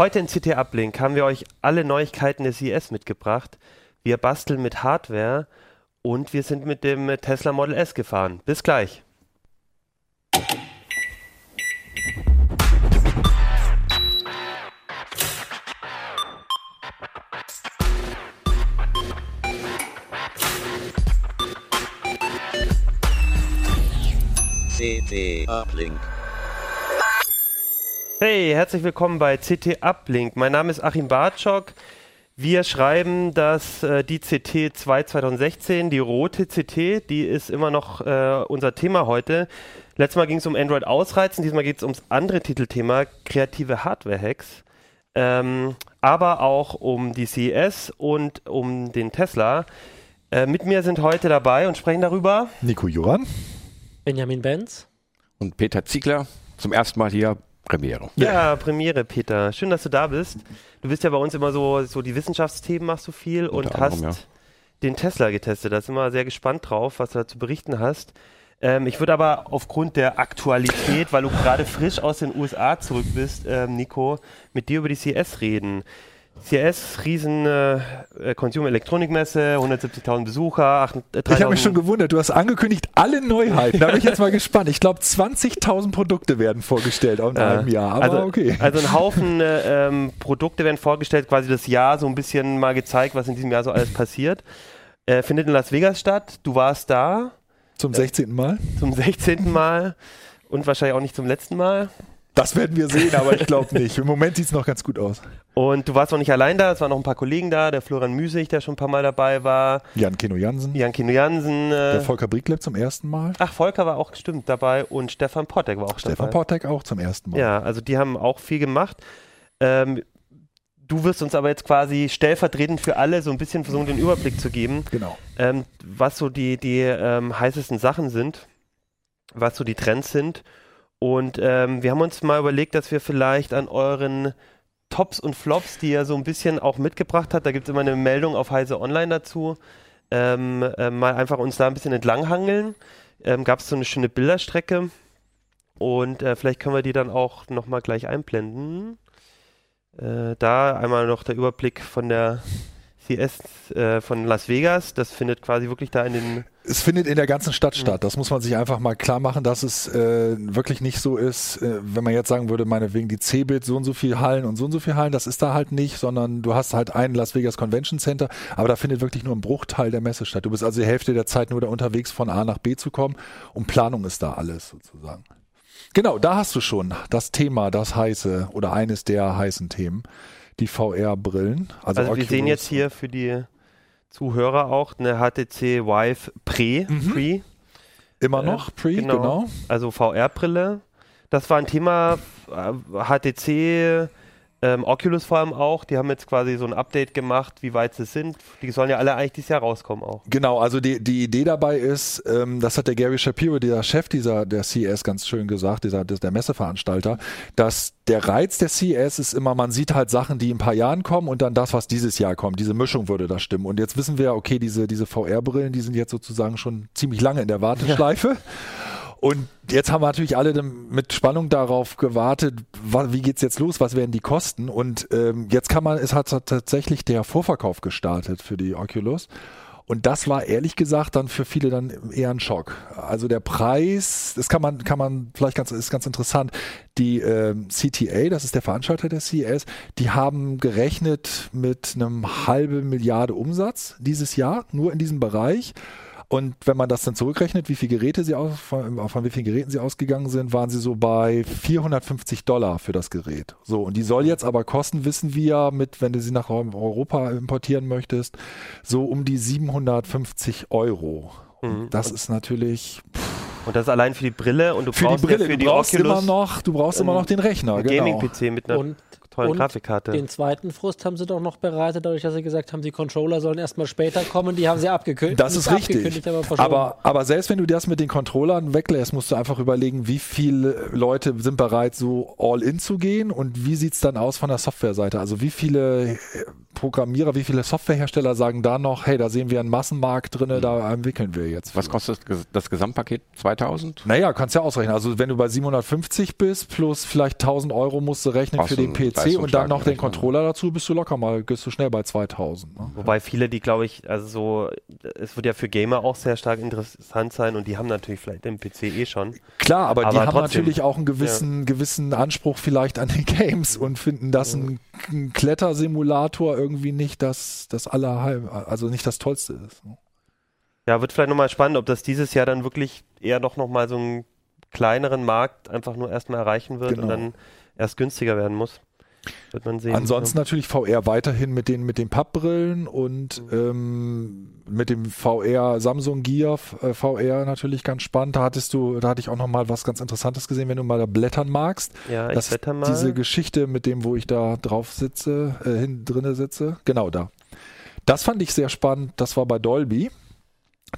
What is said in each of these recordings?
Heute in CT Uplink haben wir euch alle Neuigkeiten des CES mitgebracht. Wir basteln mit Hardware und wir sind mit dem Tesla Model S gefahren. Bis gleich. CT Uplink. Hey, herzlich willkommen bei CT Uplink. Mein Name ist Achim Bartschok. Wir schreiben, dass äh, die CT 2 2016, die rote CT, die ist immer noch äh, unser Thema heute. Letztes Mal ging es um Android ausreizen, diesmal geht es ums andere Titelthema, kreative Hardware-Hacks. Ähm, aber auch um die CES und um den Tesla. Äh, mit mir sind heute dabei und sprechen darüber Nico Joran. Benjamin Benz. Und Peter Ziegler, zum ersten Mal hier Premiere. Ja, Premiere, Peter. Schön, dass du da bist. Du bist ja bei uns immer so, so die Wissenschaftsthemen machst du viel und Unter hast anderem, ja. den Tesla getestet. Da sind wir sehr gespannt drauf, was du da zu berichten hast. Ähm, ich würde aber aufgrund der Aktualität, weil du gerade frisch aus den USA zurück bist, ähm, Nico, mit dir über die CS reden. CS, riesen äh, äh, Consumer Elektronikmesse, 170.000 Besucher, 8, äh, Ich habe mich 3.000 schon gewundert, du hast angekündigt, alle Neuheiten. Da bin ich jetzt mal gespannt. Ich glaube, 20.000 Produkte werden vorgestellt in Ja. einem Jahr. Aber also, okay. Also ein Haufen äh, ähm, Produkte werden vorgestellt, quasi das Jahr so ein bisschen mal gezeigt, was in diesem Jahr so alles passiert. Äh, findet in Las Vegas statt. Du warst da Zum 16. Mal. zum 16. Mal und wahrscheinlich auch nicht zum letzten Mal. Das werden wir sehen, aber ich glaube nicht. Im Moment sieht es noch ganz gut aus. Und du warst noch nicht allein da, es waren noch ein paar Kollegen da, der Florian Müsig, der schon ein paar Mal dabei war, Jan Keno Jansen, Jan Kino Jansen, der äh, Volker Brieklepp zum ersten Mal. ach, Volker war auch bestimmt dabei und Stefan Pottek war auch Stefan dabei. Portek auch zum ersten Mal. Ja, also die haben auch viel gemacht. Ähm, du wirst uns aber jetzt quasi stellvertretend für alle so ein bisschen versuchen, den Überblick zu geben, Genau. ähm, was so die, die ähm, heißesten Sachen sind, was so die Trends sind. Und ähm, wir haben uns mal überlegt, dass wir vielleicht an euren Tops und Flops, die ihr so ein bisschen auch mitgebracht hat, da gibt es immer eine Meldung auf Heise Online dazu, ähm, äh, mal einfach uns da ein bisschen entlanghangeln. Ähm, Gab es so eine schöne Bilderstrecke und äh, vielleicht können wir die dann auch nochmal gleich einblenden. Äh, da einmal noch der Überblick von der CS äh, von Las Vegas. Das findet quasi wirklich da in den. Es findet in der ganzen Stadt statt. Das muss man sich einfach mal klar machen, dass es äh, wirklich nicht so ist, äh, wenn man jetzt sagen würde, meinetwegen die C-Bild so und so viel Hallen und so und so viel Hallen, das ist da halt nicht, sondern du hast halt ein Las Vegas Convention Center, aber da findet wirklich nur ein Bruchteil der Messe statt. Du bist also die Hälfte der Zeit nur da unterwegs von A nach B zu kommen und Planung ist da alles sozusagen. Genau, da hast du schon das Thema, das heiße oder eines der heißen Themen, die VR-Brillen. Also, Also, wir sehen jetzt hier für die Zuhörer auch eine HTC Vive Pre. Pre immer äh, noch, Pre, genau. genau. also VR-Brille. Das war ein Thema, äh, HTC, ähm, Oculus vor allem auch. Die haben jetzt quasi so ein Update gemacht, wie weit sie sind. Die sollen ja alle eigentlich dieses Jahr rauskommen auch. Genau, also die, die Idee dabei ist, ähm, das hat der Gary Shapiro, der Chef dieser der CES, ganz schön gesagt, dieser der Messeveranstalter, dass der Reiz der CES ist immer, man sieht halt Sachen, die in ein paar Jahren kommen und dann das, was dieses Jahr kommt. Diese Mischung würde da stimmen. Und jetzt wissen wir, okay, diese, diese VR-Brillen, die sind jetzt sozusagen schon ziemlich lange in der Warteschleife. Und jetzt haben wir natürlich alle mit Spannung darauf gewartet, wa- wie geht's jetzt los, was werden die Kosten? Und ähm, jetzt kann man, es hat tatsächlich der Vorverkauf gestartet für die Oculus. Und das war ehrlich gesagt dann für viele dann eher ein Schock. Also der Preis, das kann man, kann man vielleicht ganz, ist ganz interessant. Die ähm, CTA, das ist der Veranstalter der CES, die haben gerechnet mit einem halben Milliarde Umsatz dieses Jahr, nur in diesem Bereich. Und wenn man das dann zurückrechnet, wie viele Geräte sie aus, von, von wie vielen Geräten sie ausgegangen sind, waren sie so bei 450 Dollar für das Gerät. So, und die soll jetzt aber kosten, wissen wir, mit, wenn du sie nach Europa importieren möchtest, so um die 750 Euro. Und das ist natürlich Und das allein für die Brille und du für die brauchst Brille. ja für du die brauchst Oculus immer noch, du brauchst immer ähm, noch den Rechner. Genau. Gaming-PC mit einer Und, tollen und Grafikkarte. den zweiten Frust haben sie doch noch bereitet, dadurch, dass sie gesagt haben, die Controller sollen erstmal später kommen. Die haben sie abgekündigt. Das ist richtig. Aber. Aber, aber selbst wenn du das mit den Controllern weglässt, musst du einfach überlegen, wie viele Leute sind bereit, so all in zu gehen und wie sieht's dann aus von der Softwareseite? Also wie viele äh, Programmierer, wie viele Softwarehersteller sagen da noch, hey, da sehen wir einen Massenmarkt drin, da entwickeln wir jetzt. Was kostet das, Gesamtpaket? 2000? Naja, kannst ja ausrechnen. Also wenn du bei 750 bist, plus vielleicht 1000 Euro musst du rechnen Brauchst für den du einen PC und dann noch den. Controller dazu, bist du locker mal, bist du schnell bei 2000. Ne? Wobei viele, die glaube ich, also so, es wird ja für Gamer auch sehr stark interessant sein und die haben natürlich vielleicht den PC eh schon. Klar, aber, die Aber haben trotzdem. natürlich auch einen gewissen, gewissen Anspruch vielleicht an den Games und finden, dass ein, ein Klettersimulator irgendwie nicht das, das allerheim, also nicht das Tollste ist. ne? Ja, wird vielleicht nochmal spannend, ob das dieses Jahr dann wirklich eher doch nochmal so einen kleineren Markt einfach nur erstmal erreichen wird Genau. und dann erst günstiger werden muss. Wird man sehen. Ansonsten natürlich VR weiterhin mit den, mit den Pappbrillen und ähm, mit dem VR Samsung Gear äh, VR natürlich ganz spannend. Da hattest du, da hatte ich auch noch mal was ganz Interessantes gesehen, wenn du mal da blättern magst. Ja, ich das wetter mal. diese Geschichte mit dem, wo ich da drauf sitze, äh, hin drinne sitze. Genau da. Das fand ich sehr spannend. Das war bei Dolby.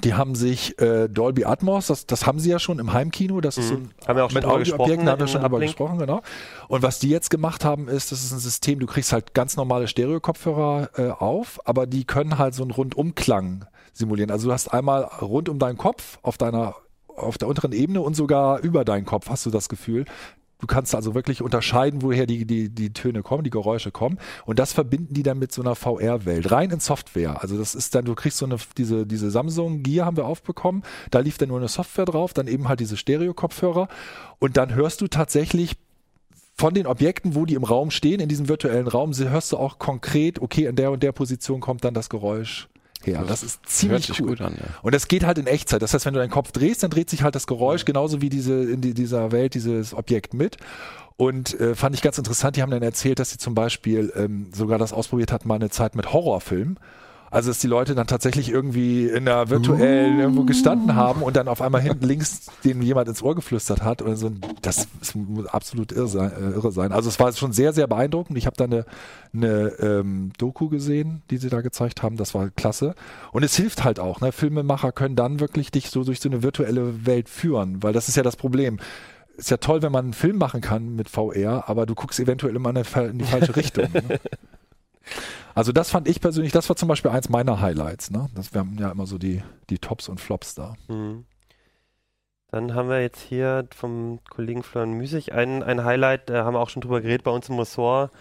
Die haben sich äh, Dolby Atmos, das, das haben sie ja schon im Heimkino, das ist so Mhm. ein Haben wir auch mit Audioobjekten haben wir im schon drüber gesprochen, genau. Und was die jetzt gemacht haben, ist, das ist ein System, du kriegst halt ganz normale Stereo-Kopfhörer äh, auf, aber die können halt so einen Rundumklang simulieren. Also du hast einmal rund um deinen Kopf auf deiner auf der unteren Ebene und sogar über deinen Kopf hast du das Gefühl. Du kannst also wirklich unterscheiden, woher die, die, die Töne kommen, die Geräusche kommen. Und das verbinden die dann mit so einer VR-Welt. Rein in Software. Also das ist dann, du kriegst so eine, diese, diese Samsung Gear haben wir aufbekommen. Da lief dann nur eine Software drauf, dann eben halt diese Stereo-Kopfhörer. Und dann hörst du tatsächlich von den Objekten, wo die im Raum stehen, in diesem virtuellen Raum, hörst du auch konkret, okay, in der und der Position kommt dann das Geräusch her. Das ist ziemlich Hört cool. gut an, ja. Und das geht halt in Echtzeit. Das heißt, wenn du deinen Kopf drehst, dann dreht sich halt das Geräusch genauso wie diese in die, dieser Welt dieses Objekt mit. Und äh, fand ich ganz interessant. Die haben dann erzählt, dass sie zum Beispiel ähm, sogar das ausprobiert hatten, mal eine Zeit mit Horrorfilmen. Also, dass die Leute dann tatsächlich irgendwie in einer virtuellen irgendwo gestanden haben und dann auf einmal hinten links denen jemand ins Ohr geflüstert hat. Und so, das muss absolut irre sein, äh, irre sein. Also, es war schon sehr, sehr beeindruckend. Ich habe da eine, eine ähm, Doku gesehen, die sie da gezeigt haben. Das war klasse. Und es hilft halt auch. Ne? Filmemacher können dann wirklich dich so durch so eine virtuelle Welt führen, weil das ist ja das Problem. Ist ja toll, wenn man einen Film machen kann mit VR, aber du guckst eventuell immer in die fa- in die falsche Richtung. Ne? Also das fand ich persönlich, das war zum Beispiel eins meiner Highlights. Ne? Das wären ja immer so die, die Tops und Flops da. Mhm. Dann haben wir jetzt hier vom Kollegen Florian Müßig ein, ein Highlight, da haben wir auch schon drüber geredet bei uns im Ressort.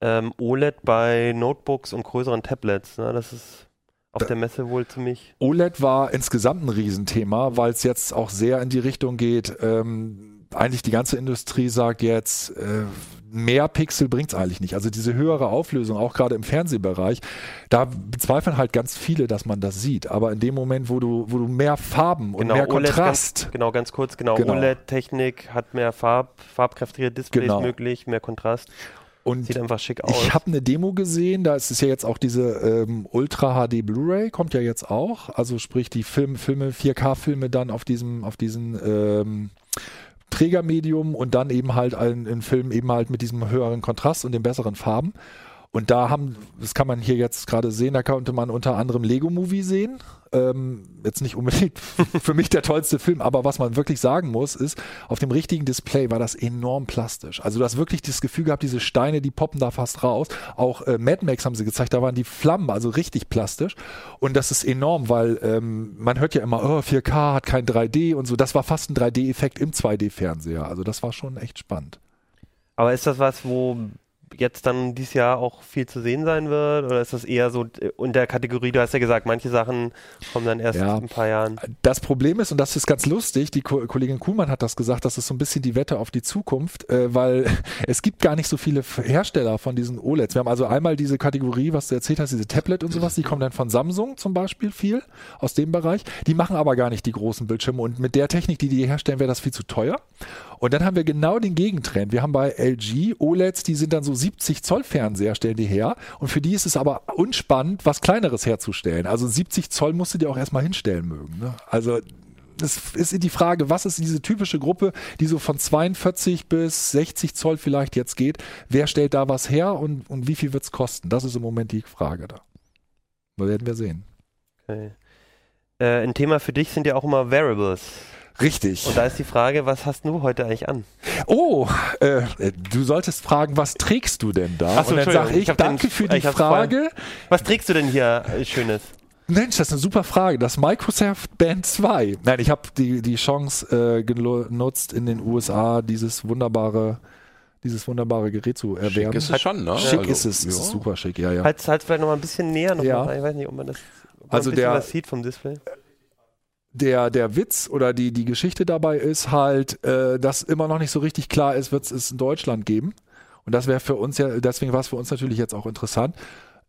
Ähm, OLED bei Notebooks und größeren Tablets. Ne? Das ist auf der Messe wohl ziemlich. OLED war insgesamt ein Riesenthema, weil es jetzt auch sehr in die Richtung geht. Ähm, eigentlich die ganze Industrie sagt jetzt, äh, mehr Pixel bringt es eigentlich nicht. Also diese höhere Auflösung, auch gerade im Fernsehbereich, da bezweifeln halt ganz viele, dass man das sieht. Aber in dem Moment, wo du, wo du mehr Farben und mehr Kontrast, Ganz, genau, ganz kurz, genau. Genau. OLED-Technik hat mehr Farb, farbkräftige Displays Genau. möglich, mehr Kontrast. und Sieht einfach schick aus. Ich habe eine Demo gesehen, da ist es ja jetzt auch diese ähm, Ultra HD Blu-ray, kommt ja jetzt auch. Also sprich die Film, Filme, 4K-Filme dann auf diesem, auf diesen ähm, Trägermedium und dann eben halt ein, in Film eben halt mit diesem höheren Kontrast und den besseren Farben. Und da haben, das kann man hier jetzt gerade sehen, da konnte man unter anderem Lego Movie sehen. Ähm, jetzt nicht unbedingt für mich der tollste Film, aber was man wirklich sagen muss, ist, auf dem richtigen Display war das enorm plastisch. Also du hast wirklich das Gefühl gehabt, diese Steine, die poppen da fast raus. Auch äh, Mad Max haben sie gezeigt, da waren die Flammen, also richtig plastisch. Und das ist enorm, weil ähm, man hört ja immer, oh, 4K hat kein 3D und so. Das war fast ein 3D-Effekt im 2D-Fernseher. Also das war schon echt spannend. Aber ist das was, wo jetzt dann dieses Jahr auch viel zu sehen sein wird? Oder ist das eher so in der Kategorie, du hast ja gesagt, manche Sachen kommen dann erst Ja. in ein paar Jahren. Das Problem ist, und das ist ganz lustig, die Ko Kollegin Kuhlmann hat das gesagt, das ist so ein bisschen die Wette auf die Zukunft, äh, weil es gibt gar nicht so viele Hersteller von diesen OLEDs. Wir haben also einmal diese Kategorie, was du erzählt hast, diese Tablet und sowas, die kommen dann von Samsung zum Beispiel viel aus dem Bereich. Die machen aber gar nicht die großen Bildschirme und mit der Technik, die die herstellen, wäre das viel zu teuer. Und dann haben wir genau den Gegentrend. Wir haben bei LG OLEDs, die sind dann so 70 Zoll Fernseher, stellen die her. Und für die ist es aber unspannend, was Kleineres herzustellen. Also 70 Zoll musst du dir auch erstmal hinstellen mögen. Ne? Also es ist die Frage, was ist diese typische Gruppe, die so von 42 bis 60 Zoll vielleicht jetzt geht? Wer stellt da was her und, und wie viel wird es kosten? Das ist im Moment die Frage da. Das werden wir sehen. Okay. Äh, ein Thema für dich sind ja auch immer Variables. Richtig. Und da ist die Frage, was hast du heute eigentlich an? Oh, äh, du solltest fragen, was trägst du denn da? Ach so, Und dann sage ich, ich danke den- für die Frage. Was trägst du denn hier äh, Schönes? Mensch, das ist eine super Frage. Das Microsoft Band 2. Nein, ich habe die, die Chance äh, genutzt, in den USA dieses wunderbare, dieses wunderbare Gerät zu erwerben. Schick ist es schon, ne? Schick Also, ist es, ja. ist super schick, ja, ja. Halt, halt vielleicht noch mal ein bisschen näher noch Ja. mal. Ich weiß nicht, ob man das ob man Also ein bisschen der- was sieht vom Display. Der, der Witz oder die, die Geschichte dabei ist halt, äh, dass immer noch nicht so richtig klar ist, wird es in Deutschland geben. Und das wäre für uns ja, deswegen war es für uns natürlich jetzt auch interessant.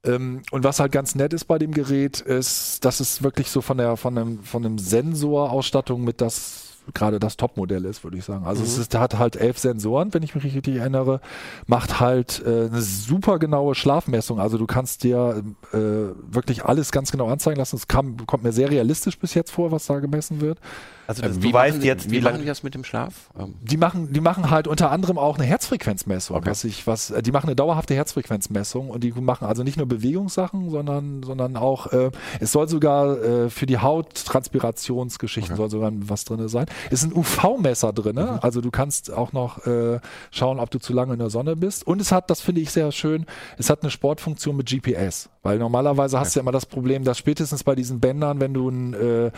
Ähm, und was halt ganz nett ist bei dem Gerät, ist, dass es wirklich so von der, von einem, von einem Sensorausstattung mit das gerade das Topmodell ist, würde ich sagen. Also es ist, hat halt elf Sensoren, wenn ich mich richtig erinnere, macht halt äh, eine super genaue Schlafmessung. Also du kannst dir äh, wirklich alles ganz genau anzeigen lassen. Es kam, kommt mir sehr realistisch bis jetzt vor, was da gemessen wird. Also Äh, das, wie du weißt machen, jetzt, wie, wie lange die das mit dem Schlaf? Ähm, Die machen, die machen halt unter anderem auch eine Herzfrequenzmessung. Okay. Was ich, was, äh, die machen eine dauerhafte Herzfrequenzmessung und die machen also nicht nur Bewegungssachen, sondern, sondern auch, äh, es soll sogar äh, für die Hauttranspirationsgeschichten soll sogar was drin sein. Es ist ein UV-Messer drin, also du kannst auch noch äh, schauen, ob du zu lange in der Sonne bist. Und es hat, das finde ich sehr schön, es hat eine Sportfunktion mit GPS, weil normalerweise hast du ja immer das Problem, dass spätestens bei diesen Bändern, wenn du ein, äh,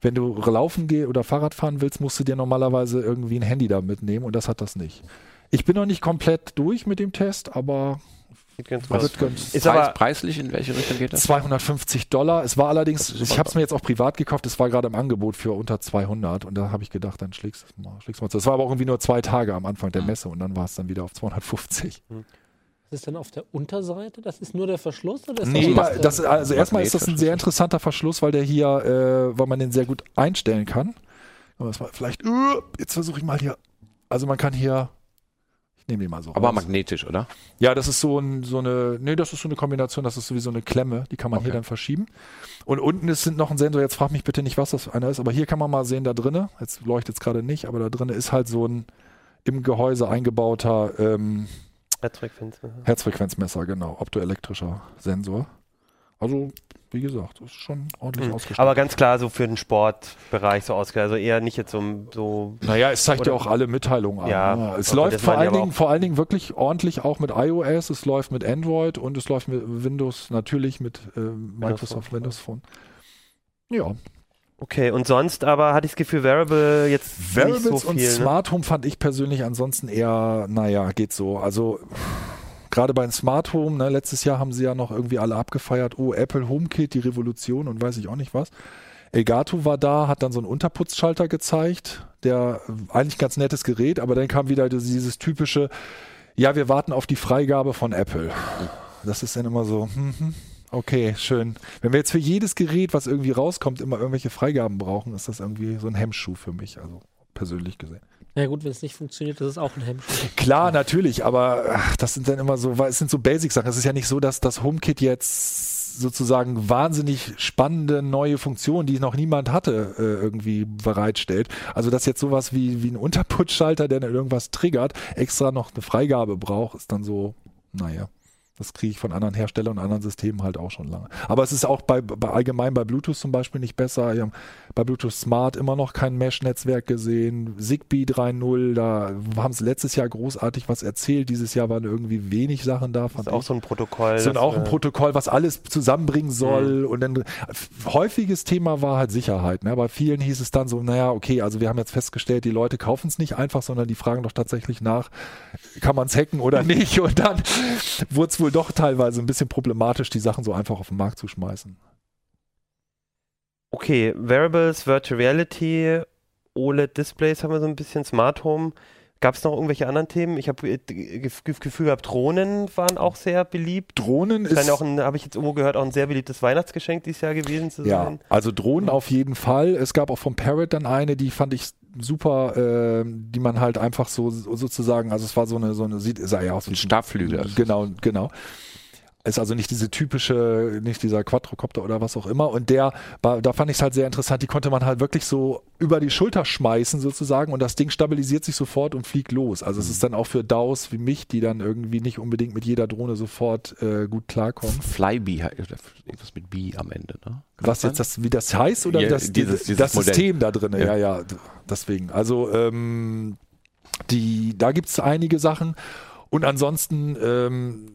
wenn du laufen geh oder Fahrrad fahren willst, musst du dir normalerweise irgendwie ein Handy da mitnehmen und das hat das nicht. Ich bin noch nicht komplett durch mit dem Test, aber ganz was wird ganz Ist Preis, aber preislich, in welche Richtung geht das? 250 Dollar. Es war allerdings, Das ich habe es mir jetzt auch privat gekauft, es war gerade im Angebot für unter 200 und da habe ich gedacht, dann schlägst du es mal, schlägst du mal zu. Es war aber auch irgendwie nur zwei Tage am Anfang der Messe und dann war es dann wieder auf 250. Was ist denn auf der Unterseite? Das ist nur der Verschluss? Oder ist Nee, da da, was, das, äh, also erstmal ist das ein sehr interessanter Verschluss, weil der hier, äh, weil man den sehr gut einstellen kann. Aber das war vielleicht, uh, jetzt versuche ich mal hier, also man kann hier, ich nehme den mal so Aber raus. magnetisch, oder? Ja, das ist so, ein, so eine, nee, das ist so eine Kombination, das ist sowieso eine Klemme, die kann man hier Okay. dann verschieben. Und unten ist sind noch ein Sensor, jetzt frag mich bitte nicht, was das für einer ist, aber hier kann man mal sehen, da drinne, jetzt leuchtet es gerade nicht, aber da drinne ist halt so ein im Gehäuse eingebauter ähm, Herzfrequenz. ne? Herzfrequenzmesser, genau, optoelektrischer Sensor. Also, wie gesagt, ist schon ordentlich Hm. ausgestattet. Aber ganz klar so für den Sportbereich so ausgelegt. Also eher nicht jetzt so, so Naja, es zeigt ja auch alle Mitteilungen an. Ja, ne? Es läuft vor allen, Dingen, vor allen Dingen wirklich ordentlich auch mit iOS, es läuft mit Android und es läuft mit Windows, natürlich mit äh, Microsoft Windows Phone. Ja, Okay, und sonst aber hatte ich das Gefühl, Variable jetzt Wearables nicht so viel. und ne? Smart Home fand ich persönlich ansonsten eher, naja, geht so. Also gerade bei den Smart Home, ne, letztes Jahr haben sie ja noch irgendwie alle abgefeiert, oh, Apple HomeKit, die Revolution und weiß ich auch nicht was. Elgato war da, hat dann so einen Unterputzschalter gezeigt, der äh, eigentlich ganz nettes Gerät, aber dann kam wieder dieses, typische, ja, wir warten auf die Freigabe von Apple. Das ist dann immer so, hm, hm, okay, schön. Wenn wir jetzt für jedes Gerät, was irgendwie rauskommt, immer irgendwelche Freigaben brauchen, ist das irgendwie so ein Hemmschuh für mich, also persönlich gesehen. Na gut, wenn es nicht funktioniert, das ist auch ein Hemmschuh. Klar, natürlich, aber ach, das sind dann immer so, weil es sind so Basic-Sachen. Es ist ja nicht so, dass das HomeKit jetzt sozusagen wahnsinnig spannende neue Funktionen, die noch niemand hatte, äh, irgendwie bereitstellt. Also dass jetzt sowas wie, wie ein Unterputzschalter, der dann irgendwas triggert, extra noch eine Freigabe braucht, ist dann so, naja. Das kriege ich von anderen Herstellern und anderen Systemen halt auch schon lange. Aber es ist auch bei, bei allgemein bei Bluetooth zum Beispiel nicht besser. Wir haben bei Bluetooth Smart immer noch kein Mesh-Netzwerk gesehen. Zigbee 3.0, da haben sie letztes Jahr großartig was erzählt. Dieses Jahr waren irgendwie wenig Sachen da. Das ist auch so ein Protokoll. Das ist auch ein äh, Protokoll, was alles zusammenbringen soll. Und dann häufiges Thema war halt Sicherheit. Ne? Bei vielen hieß es dann so, naja, okay, also wir haben jetzt festgestellt, die Leute kaufen es nicht einfach, sondern die fragen doch tatsächlich nach, kann man es hacken oder nicht? Und dann wurde es wohl doch teilweise ein bisschen problematisch, die Sachen so einfach auf den Markt zu schmeißen. Okay, Wearables, Virtual Reality, OLED-Displays haben wir so ein bisschen, Smart Home. Gab es noch irgendwelche anderen Themen? Ich habe das Gefühl gehabt, Drohnen waren auch sehr beliebt. Drohnen Scheint ist ja auch ein, habe ich jetzt irgendwo gehört, auch ein sehr beliebtes Weihnachtsgeschenk dieses Jahr gewesen zu Ja, sein. also Drohnen auf jeden Fall. Es gab auch vom Parrot dann eine, die fand ich super, äh, die man halt einfach so so- sozusagen, also es war so eine, so eine, sieht, sah ja aus wie Ein Stabflügel. Genau, genau. Ist also nicht diese typische, nicht dieser Quadrocopter oder was auch immer. Und der, war, da fand ich es halt sehr interessant, die konnte man halt wirklich so über die Schulter schmeißen sozusagen und das Ding stabilisiert sich sofort und fliegt los. Also es ist dann auch für DAOs wie mich, die dann irgendwie nicht unbedingt mit jeder Drohne sofort äh, gut klarkommen. Flyby, irgendwas mit B am Ende, ne? Kann Was jetzt das, wie das heißt oder Ja, das, dieses- dieses das. System da drin? Ja, Ja. ja, deswegen. Also ähm, die, da gibt es einige Sachen. Und ansonsten, ähm,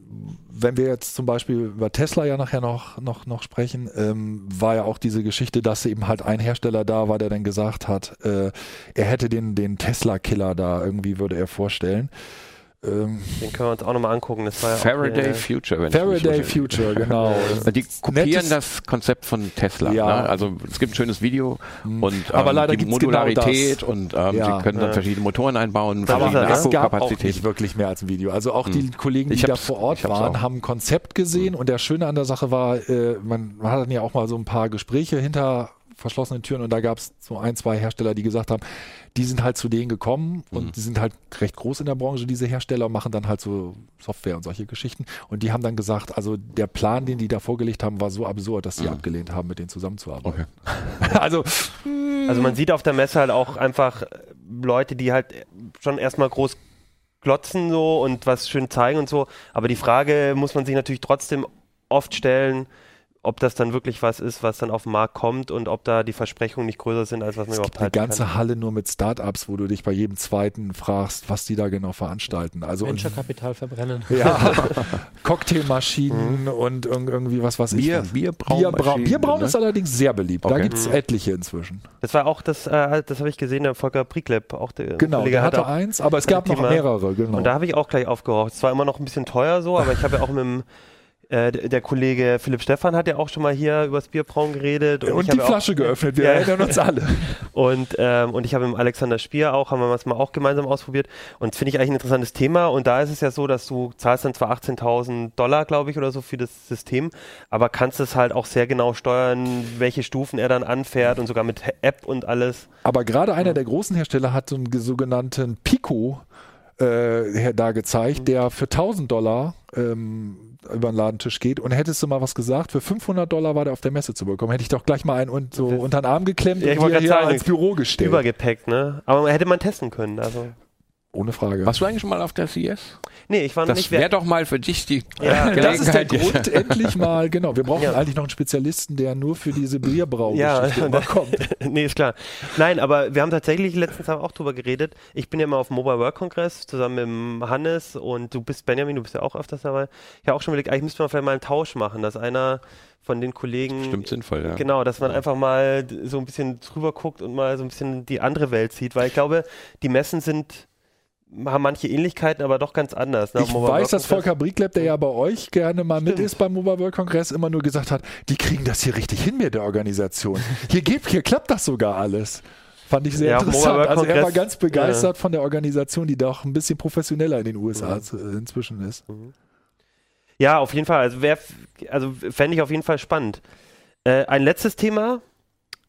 wenn wir jetzt zum Beispiel über Tesla ja nachher noch, noch, noch sprechen, ähm, war ja auch diese Geschichte, dass eben halt ein Hersteller da war, der dann gesagt hat, äh, er hätte den, den Tesla-Killer da irgendwie, würde er vorstellen. Ähm, Den können wir uns auch nochmal angucken. Das war ja Faraday hier- Future. wenn ich Faraday irre. Future, genau. Die kopieren Nettes- das Konzept von Tesla. Ja. Ne? Also es gibt ein schönes Video und ähm, Aber leider die genau Modularität das. und ähm, Ja. sie können dann Ja. verschiedene Motoren einbauen, verschiedene ist er, es gab auch nicht wirklich mehr als ein Video. Also auch die Kollegen, die Ich da vor Ort ich waren, auch. haben ein Konzept gesehen und der Schöne an der Sache war, äh, man, man hat dann ja auch mal so ein paar Gespräche hinter verschlossenen Türen und da gab es so ein, zwei Hersteller, die gesagt haben, die sind halt zu denen gekommen und Mhm. die sind halt recht groß in der Branche, diese Hersteller, und machen dann halt so Software und solche Geschichten. Und die haben dann gesagt, also der Plan, den die da vorgelegt haben, war so absurd, dass sie Mhm. abgelehnt haben, mit denen zusammenzuarbeiten. Okay. Also Also man sieht auf der Messe halt auch einfach äh, Leute, die halt schon erstmal groß glotzen so und was schön zeigen und so. Aber die Frage muss man sich natürlich trotzdem oft stellen, ob das dann wirklich was ist, was dann auf den Markt kommt und ob da die Versprechungen nicht größer sind, als was man Es überhaupt gibt eine halten ganze kann. Halle nur mit Startups, wo du dich bei jedem zweiten fragst, was die da genau veranstalten. Also und, Venture-Kapital verbrennen. ja, Cocktailmaschinen und irg- irgendwie was was Bier, ich. Bierbrauen. Bierbrauen, Bierbrauen ne? ist allerdings sehr beliebt. Da Okay. gibt es etliche inzwischen. Das war auch das, äh, das habe ich gesehen, der Volker Priklep, auch der Genau, Kollege der hatte auch eins, aber es hatte gab noch Thema. mehrere. Genau. Und da habe ich auch gleich aufgeraucht. Es war immer noch ein bisschen teuer so, aber ich habe ja auch mit dem, äh, der Kollege Philipp Stephan hat ja auch schon mal hier über das Bierbrauen geredet. und ich die Flasche geöffnet, wir Ja. erinnern uns alle. Und, ähm, und ich habe mit Alexander Spier auch, haben wir das mal auch gemeinsam ausprobiert. Und das finde ich eigentlich ein interessantes Thema. Und da ist es ja so, dass du zahlst dann zwar 18.000 Dollar, glaube ich, oder so für das System, aber kannst es halt auch sehr genau steuern, welche Stufen er dann anfährt und sogar mit App und alles. Aber gerade einer der großen Hersteller hat so einen sogenannten Pico äh, da gezeigt, der für 1000 Dollar ähm, über den Ladentisch geht. Und hättest du mal was gesagt, für 500 Dollar war der auf der Messe zu bekommen. Hätte ich doch gleich mal einen und so unter den Arm geklemmt Ja, und hier sagen, ins Büro gestellt. Übergepäck, ne? Aber hätte man testen können. Also. Ohne Frage. Warst du eigentlich schon mal auf der CS? Nee, ich war noch Das nicht wäre doch mal für dich die Ja, Gelegenheit. Das ist der Grund, endlich mal, genau. Wir brauchen Ja. eigentlich noch einen Spezialisten, der nur für diese Ja, Bierbraugeschichte immer kommt. nee, ist klar. Nein, aber wir haben tatsächlich letztens haben auch drüber geredet. Ich bin ja immer auf dem Mobile World Congress zusammen mit Hannes und du bist Benjamin, du bist ja auch öfters dabei. Ich habe auch schon überlegt, eigentlich müsste man vielleicht mal einen Tausch machen, dass einer von den Kollegen Stimmt sinnvoll, ja. Genau, dass man einfach mal so ein bisschen drüber guckt und mal so ein bisschen die andere Welt sieht, weil ich glaube, die Messen sind haben manche Ähnlichkeiten, aber doch ganz anders. ne? Ich weiß, dass Congress- Volker Briegleb, der ja bei euch gerne mal mit Stimmt. ist beim Mobile World Kongress, immer nur gesagt hat, die kriegen das hier richtig hin mit der Organisation. Hier, geht, hier klappt das sogar alles. Fand ich sehr Ja, interessant. Also er war Congress, ganz begeistert von der Organisation, die doch ein bisschen professioneller in den USA Mhm. inzwischen ist. Ja, auf jeden Fall. Also, wär, also fände ich auf jeden Fall spannend. Äh, ein letztes Thema.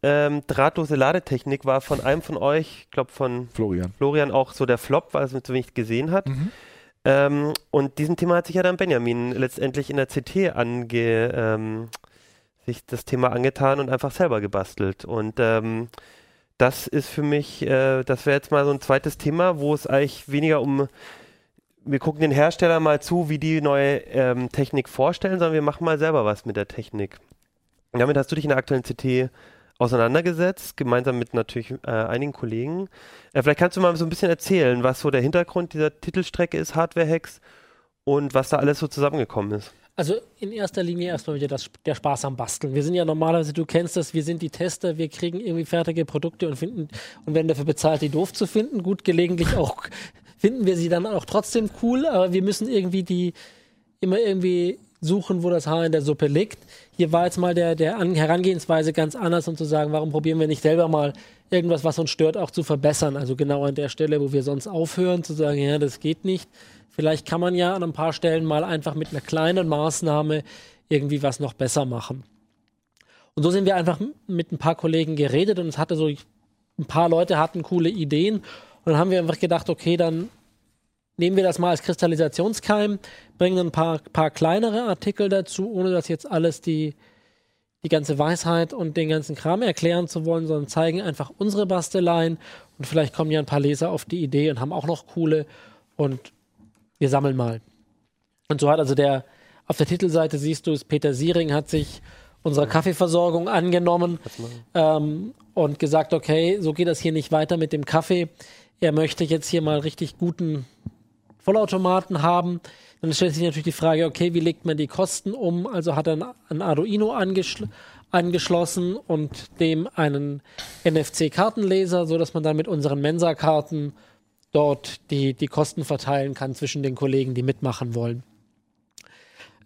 Ähm, drahtlose Ladetechnik war von einem von euch, ich glaube von Florian. Florian auch so der Flop, weil es mit so wenig gesehen hat. Mhm. Ähm, und diesem Thema hat sich ja dann Benjamin letztendlich in der CT ange, ähm, sich das Thema angetan und einfach selber gebastelt. Und ähm, das ist für mich, äh, das wäre jetzt mal so ein zweites Thema, wo es eigentlich weniger um, wir gucken den Hersteller mal zu, wie die neue ähm, Technik vorstellen, sondern wir machen mal selber was mit der Technik. Und damit hast du dich in der aktuellen CT auseinandergesetzt, gemeinsam mit natürlich äh, einigen Kollegen. Äh, vielleicht kannst du mal so ein bisschen erzählen, was so der Hintergrund dieser Titelstrecke ist, Hardware-Hacks und was da alles so zusammengekommen ist. Also in erster Linie erstmal wieder das, der Spaß am Basteln. Wir sind ja normalerweise, du kennst das, wir sind die Tester, wir kriegen irgendwie fertige Produkte und finden und werden dafür bezahlt, die doof zu finden. Gut, gelegentlich auch finden wir sie dann auch trotzdem cool, aber wir müssen irgendwie die immer irgendwie suchen, wo das Haar in der Suppe liegt. Hier war jetzt mal der, der An Herangehensweise ganz anders, um zu sagen, warum probieren wir nicht selber mal irgendwas, was uns stört, auch zu verbessern. Also genau an der Stelle, wo wir sonst aufhören, zu sagen, ja, das geht nicht. Vielleicht kann man ja an ein paar Stellen mal einfach mit einer kleinen Maßnahme irgendwie was noch besser machen. Und so sind wir einfach mit ein paar Kollegen geredet und es hatte so, ein paar Leute hatten coole Ideen und dann haben wir einfach gedacht, okay, dann nehmen wir das mal als Kristallisationskeim, bringen ein paar, paar kleinere Artikel dazu, ohne dass jetzt alles die, die ganze Weisheit und den ganzen Kram erklären zu wollen, sondern zeigen einfach unsere Basteleien und vielleicht kommen ja ein paar Leser auf die Idee und haben auch noch coole und wir sammeln mal. Und so hat also der, auf der Titelseite siehst du es, Peter Siering hat sich unserer Kaffeeversorgung angenommen ähm, und gesagt, okay, so geht das hier nicht weiter mit dem Kaffee. Er möchte jetzt hier mal richtig guten Vollautomaten haben. Dann stellt sich natürlich die Frage, okay, wie legt man die Kosten um? Also hat er ein, Arduino angeschl angeschlossen und dem einen NFC-Kartenleser, so dass man dann mit unseren Mensa-Karten dort die, die Kosten verteilen kann zwischen den Kollegen, die mitmachen wollen.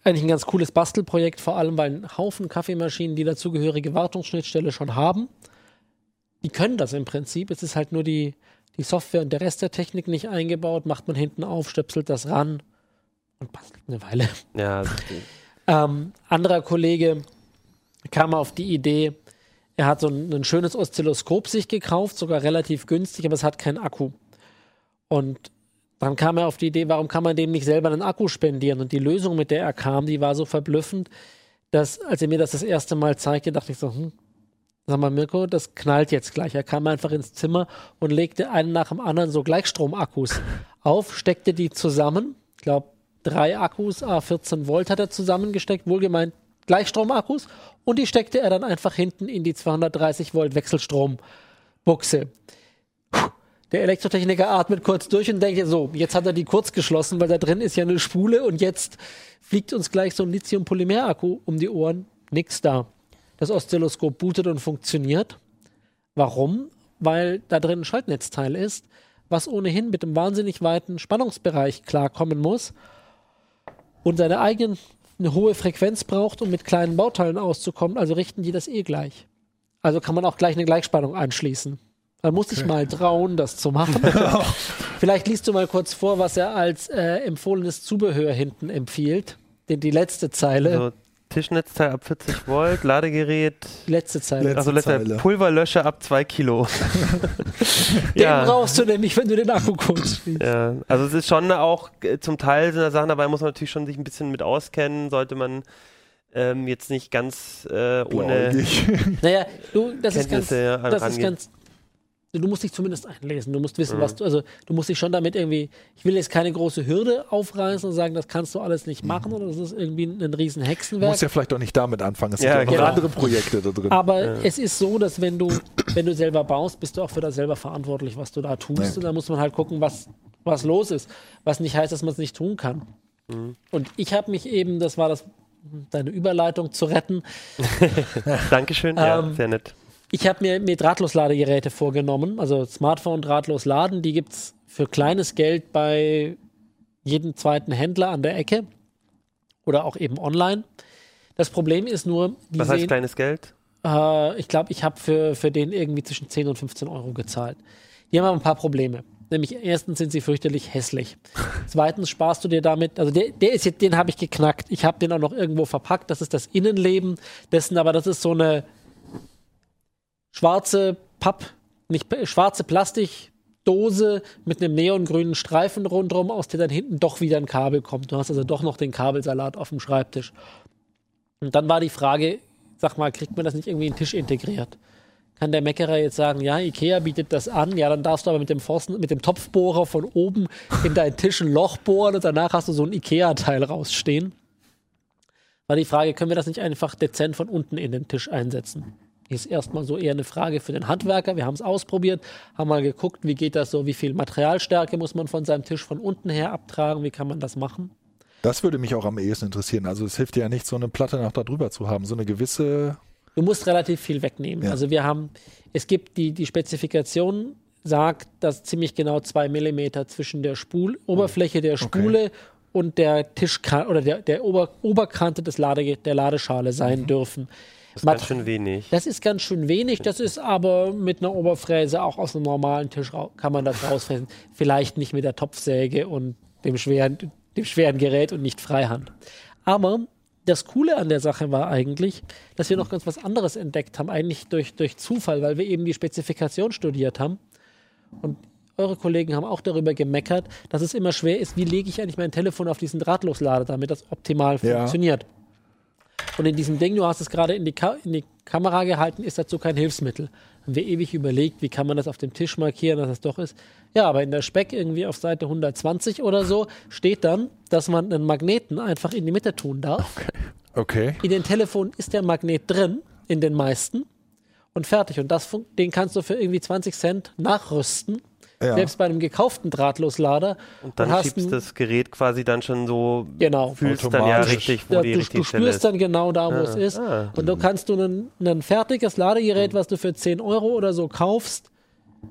Eigentlich ein ganz cooles Bastelprojekt, vor allem weil ein Haufen Kaffeemaschinen die dazugehörige Wartungsschnittstelle schon haben. Die können das im Prinzip. Es ist halt nur die, die Software und der Rest der Technik nicht eingebaut. Macht man hinten auf, stöpselt das ran und bastelt eine Weile. Ja, Ähm, anderer Kollege kam auf die Idee, er hat so ein, ein schönes Oszilloskop sich gekauft, sogar relativ günstig, aber es hat keinen Akku. Und dann kam er auf die Idee, warum kann man dem nicht selber einen Akku spendieren? Und die Lösung, mit der er kam, die war so verblüffend, dass, als er mir das das erste Mal zeigte, dachte ich so, hm, sag mal, Mirko, das knallt jetzt gleich. Er kam einfach ins Zimmer und legte einen nach dem anderen so Gleichstromakkus auf, steckte die zusammen. Ich glaube, drei Akkus, A14 Volt hat er zusammengesteckt, wohlgemeint Gleichstromakkus. Und die steckte er dann einfach hinten in die 230 Volt Wechselstrombuchse. Der Elektrotechniker atmet kurz durch und denkt, so, jetzt hat er die kurz geschlossen, weil da drin ist ja eine Spule und jetzt fliegt uns gleich so ein Lithium-Polymer-Akku um die Ohren. Nix da. Das Oszilloskop bootet und funktioniert. Warum? Weil da drin ein Schaltnetzteil ist, was ohnehin mit dem wahnsinnig weiten Spannungsbereich klarkommen muss und seine eigene eine hohe Frequenz braucht, um mit kleinen Bauteilen auszukommen. Also richten die das eh gleich. Also kann man auch gleich eine Gleichspannung anschließen. Man muss sich mal trauen, das zu machen. Vielleicht liest du mal kurz vor, was er als äh, empfohlenes Zubehör hinten empfiehlt. Den, die letzte Zeile. so Tischnetzteil ab 40 Volt, Ladegerät, letzte Zeile. Letzte also letzter Zeile. Pulverlöscher ab 2 Kilo. Den ja, brauchst du nämlich, wenn du den Akku kurz spielst. ja, also es ist schon auch, äh, zum Teil sind da Sachen dabei, muss man natürlich schon sich ein bisschen mit auskennen, sollte man ähm, jetzt nicht ganz äh, ohne. Naja, du, das ist ganz, das ist ganz. Du musst dich zumindest einlesen. Du musst wissen, was du, also du musst dich schon damit irgendwie, ich will jetzt keine große Hürde aufreißen und sagen, das kannst du alles nicht machen oder das ist irgendwie ein, ein riesen Du Hexenwerk. musst ja vielleicht auch nicht damit anfangen. Es Ja, sind ja noch genau. andere Projekte da drin. Aber es ist so, dass wenn du, wenn du selber baust, bist du auch für das selber verantwortlich, was du da tust. Ja. Und da muss man halt gucken, was, was los ist. Was nicht heißt, dass man es nicht tun kann. Und ich habe mich eben, das war das, deine Überleitung zu retten, Dankeschön, ja, Ähm, sehr nett. Ich habe mir, mir Drahtlosladegeräte vorgenommen, also Smartphone drahtlos laden. Die gibt es für kleines Geld bei jedem zweiten Händler an der Ecke oder auch eben online. Das Problem ist nur, die Was heißt sehen, kleines Geld? äh, ich glaube, ich habe für, für den irgendwie zwischen 10 und 15 Euro gezahlt. Die haben aber ein paar Probleme. Nämlich erstens sind sie fürchterlich hässlich. Zweitens sparst du dir damit, also der, der ist jetzt, den habe ich geknackt. Ich habe den auch noch irgendwo verpackt. Das ist das Innenleben dessen, aber das ist so eine schwarze Papp, nicht schwarze Plastikdose mit einem neongrünen Streifen rundherum, aus der dann hinten doch wieder ein Kabel kommt. Du hast also doch noch den Kabelsalat auf dem Schreibtisch. Und dann war die Frage, sag mal, kriegt man das nicht irgendwie in den Tisch integriert? Kann der Meckerer jetzt sagen, ja, Ikea bietet das an, ja, dann darfst du aber mit dem Pfosten, mit dem Topfbohrer von oben in deinen Tisch ein Loch bohren und danach hast du so ein Ikea-Teil rausstehen. War die Frage, können wir das nicht einfach dezent von unten in den Tisch einsetzen? Ist erstmal so eher eine Frage für den Handwerker. Wir haben es ausprobiert, haben mal geguckt, wie geht das so, wie viel Materialstärke muss man von seinem Tisch von unten her abtragen, wie kann man das machen? Das würde mich auch am ehesten interessieren. Also es hilft dir ja nicht, so eine Platte noch da drüber zu haben. So eine gewisse. Du musst relativ viel wegnehmen. Ja. Also wir haben, es gibt die, die Spezifikation sagt, dass ziemlich genau zwei Millimeter zwischen der Spul, Oberfläche der Spule und der Tischkante oder der, der Ober, Oberkante des Lade, der Ladeschale sein dürfen. Das ist ganz schön wenig. Das ist ganz schön wenig, das ist aber mit einer Oberfräse auch aus einem normalen Tisch kann man das rausfräsen. Vielleicht nicht mit der Topfsäge und dem schweren, dem schweren Gerät und nicht Freihand. Aber das Coole an der Sache war eigentlich, dass wir noch ganz was anderes entdeckt haben, eigentlich durch, durch Zufall, weil wir eben die Spezifikation studiert haben. Und eure Kollegen haben auch darüber gemeckert, dass es immer schwer ist, wie lege ich eigentlich mein Telefon auf diesen Drahtloslader, damit das optimal Ja. funktioniert. Und in diesem Ding, du hast es gerade in die, Ka in die Kamera gehalten, ist dazu kein Hilfsmittel. Haben wir ewig überlegt, wie kann man das auf dem Tisch markieren, dass es doch ist. Ja, aber in der Speck irgendwie auf Seite 120 oder so steht dann, dass man einen Magneten einfach in die Mitte tun darf. Okay. In den Telefonen ist der Magnet drin, in den meisten. Und fertig. Und das, den kannst du für irgendwie 20 Cent nachrüsten. Ja. Selbst bei einem gekauften Drahtloslader. Und dann hast schiebst einen- das Gerät quasi dann schon so, Genau. fühlst dann ja richtig, wo Ja, die du, richtige du Stelle spürst ist. dann genau da, wo Ah, es ist. ah. Und du kannst du ein, ein fertiges Ladegerät, was du für 10 Euro oder so kaufst,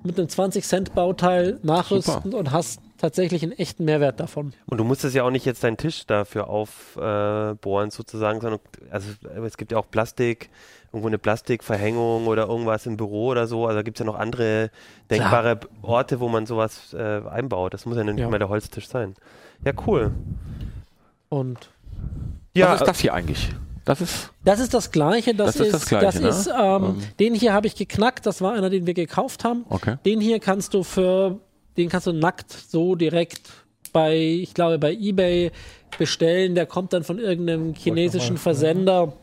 mit einem 20 Cent Bauteil nachrüsten und hast tatsächlich einen echten Mehrwert davon. Und du musstest ja auch nicht jetzt deinen Tisch dafür aufbohren, äh, sozusagen, sondern also es gibt ja auch Plastik, irgendwo eine Plastikverhängung oder irgendwas im Büro oder so. Also da gibt es ja noch andere denkbare Orte, wo man sowas äh, einbaut. Das muss ja nicht Ja. mal der Holztisch sein. Ja, cool. Und Ja, Was ist das hier eigentlich? Das ist. das ist das Gleiche. Das, Das ist das Gleiche, ne? ist, ähm, Den hier habe ich geknackt. Das war einer, den wir gekauft haben. Okay. Den hier kannst du für, den kannst du nackt so direkt bei, ich glaube, bei eBay bestellen. Der kommt dann von irgendeinem chinesischen Versender.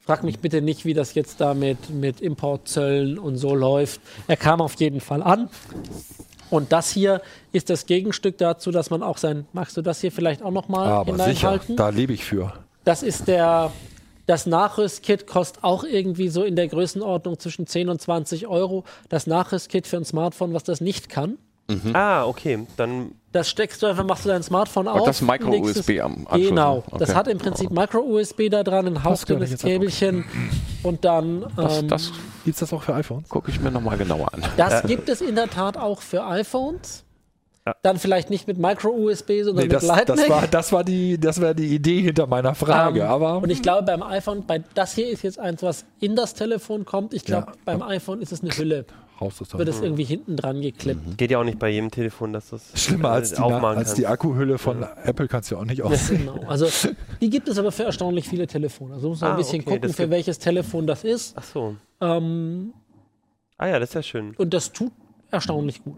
Frag mich bitte nicht, wie das jetzt da mit, mit Importzöllen und so läuft. Er kam auf jeden Fall an. Und das hier ist das Gegenstück dazu, dass man auch sein. Magst du das hier vielleicht auch nochmal Aber sicher, hineinhalten? da lebe ich für. Das ist der, das Nachrüstkit kostet auch irgendwie so in der Größenordnung zwischen 10 und 20 Euro. Das Nachrüstkit für ein Smartphone, was das nicht kann. ah, okay. Dann Das steckst du einfach, machst du dein Smartphone auf. das Micro-USB am Anschluss, Genau. ne? Das Okay. hat im Prinzip Micro-USB da dran, ein ab. Käbelchen und dann. Das, ähm, das Gibt es das auch für iPhones? gucke ich mir nochmal genauer an. Das gibt es in der Tat auch für iPhones. Ja. Dann vielleicht nicht mit Micro-USB, sondern Nee, mit das, Lightning. das, war, das, war die, das war die Idee hinter meiner Frage. Ähm, aber und ich glaube, beim iPhone, bei, das hier ist jetzt eins, was in das Telefon kommt. Ich glaube, Ja. beim iPhone ist es eine Hülle. Wird es irgendwie hinten dran geklippt. geht ja auch nicht bei jedem Telefon, dass das Schlimmer als äh, die, als die. Akkuhülle von Apple kannst du ja auch nicht aus. Genau. Also die gibt es aber für erstaunlich viele Telefone. Also muss man Ah, ein bisschen okay, gucken, für welches Telefon das ist. Ach so. Ähm, Ah ja, das ist ja schön. und das tut erstaunlich gut.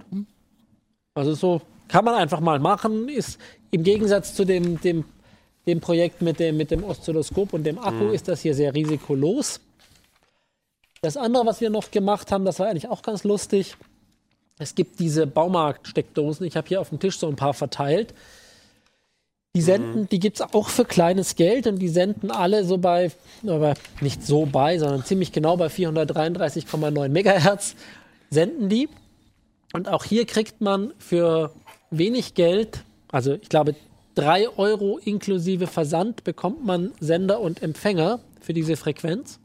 Also so kann man einfach mal machen. Ist im Gegensatz zu dem, dem, dem Projekt mit dem, mit dem Oszilloskop und dem Akku ist das hier sehr risikolos. Das andere, was wir noch gemacht haben, das war eigentlich auch ganz lustig. Es gibt diese Baumarkt-Steckdosen. Ich habe hier auf dem Tisch so ein paar verteilt. Die senden, die gibt es auch für kleines Geld und die senden alle so bei, aber nicht so bei, sondern ziemlich genau bei 433,9 Megahertz senden die. Und auch hier kriegt man für wenig Geld, also ich glaube 3 Euro inklusive Versand, bekommt man Sender und Empfänger für diese Frequenz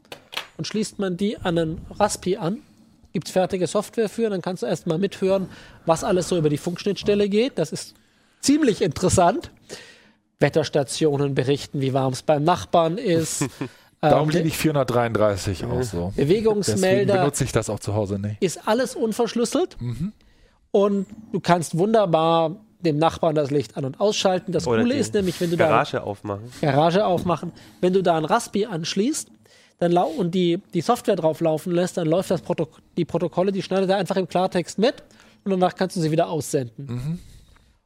und schließt man die an einen Raspi an. Gibt es fertige Software für, dann kannst du erstmal mithören, was alles so über die Funkschnittstelle geht. Das ist ziemlich interessant. Wetterstationen berichten, wie warm es beim Nachbarn ist. Darum Ähm, liebe ich 433 auch so. Deswegen Bewegungsmelder benutze ich das auch zu Hause nicht. ist alles unverschlüsselt und du kannst wunderbar dem Nachbarn das Licht an- und ausschalten. Das Oder Coole ist nämlich, wenn du da Garage aufmachen. Garage aufmachen, wenn du da ein Raspi anschließt dann lau und die, die Software drauf laufen lässt, dann läuft das Protok die Protokolle, die schneidet er einfach im Klartext mit und danach kannst du sie wieder aussenden.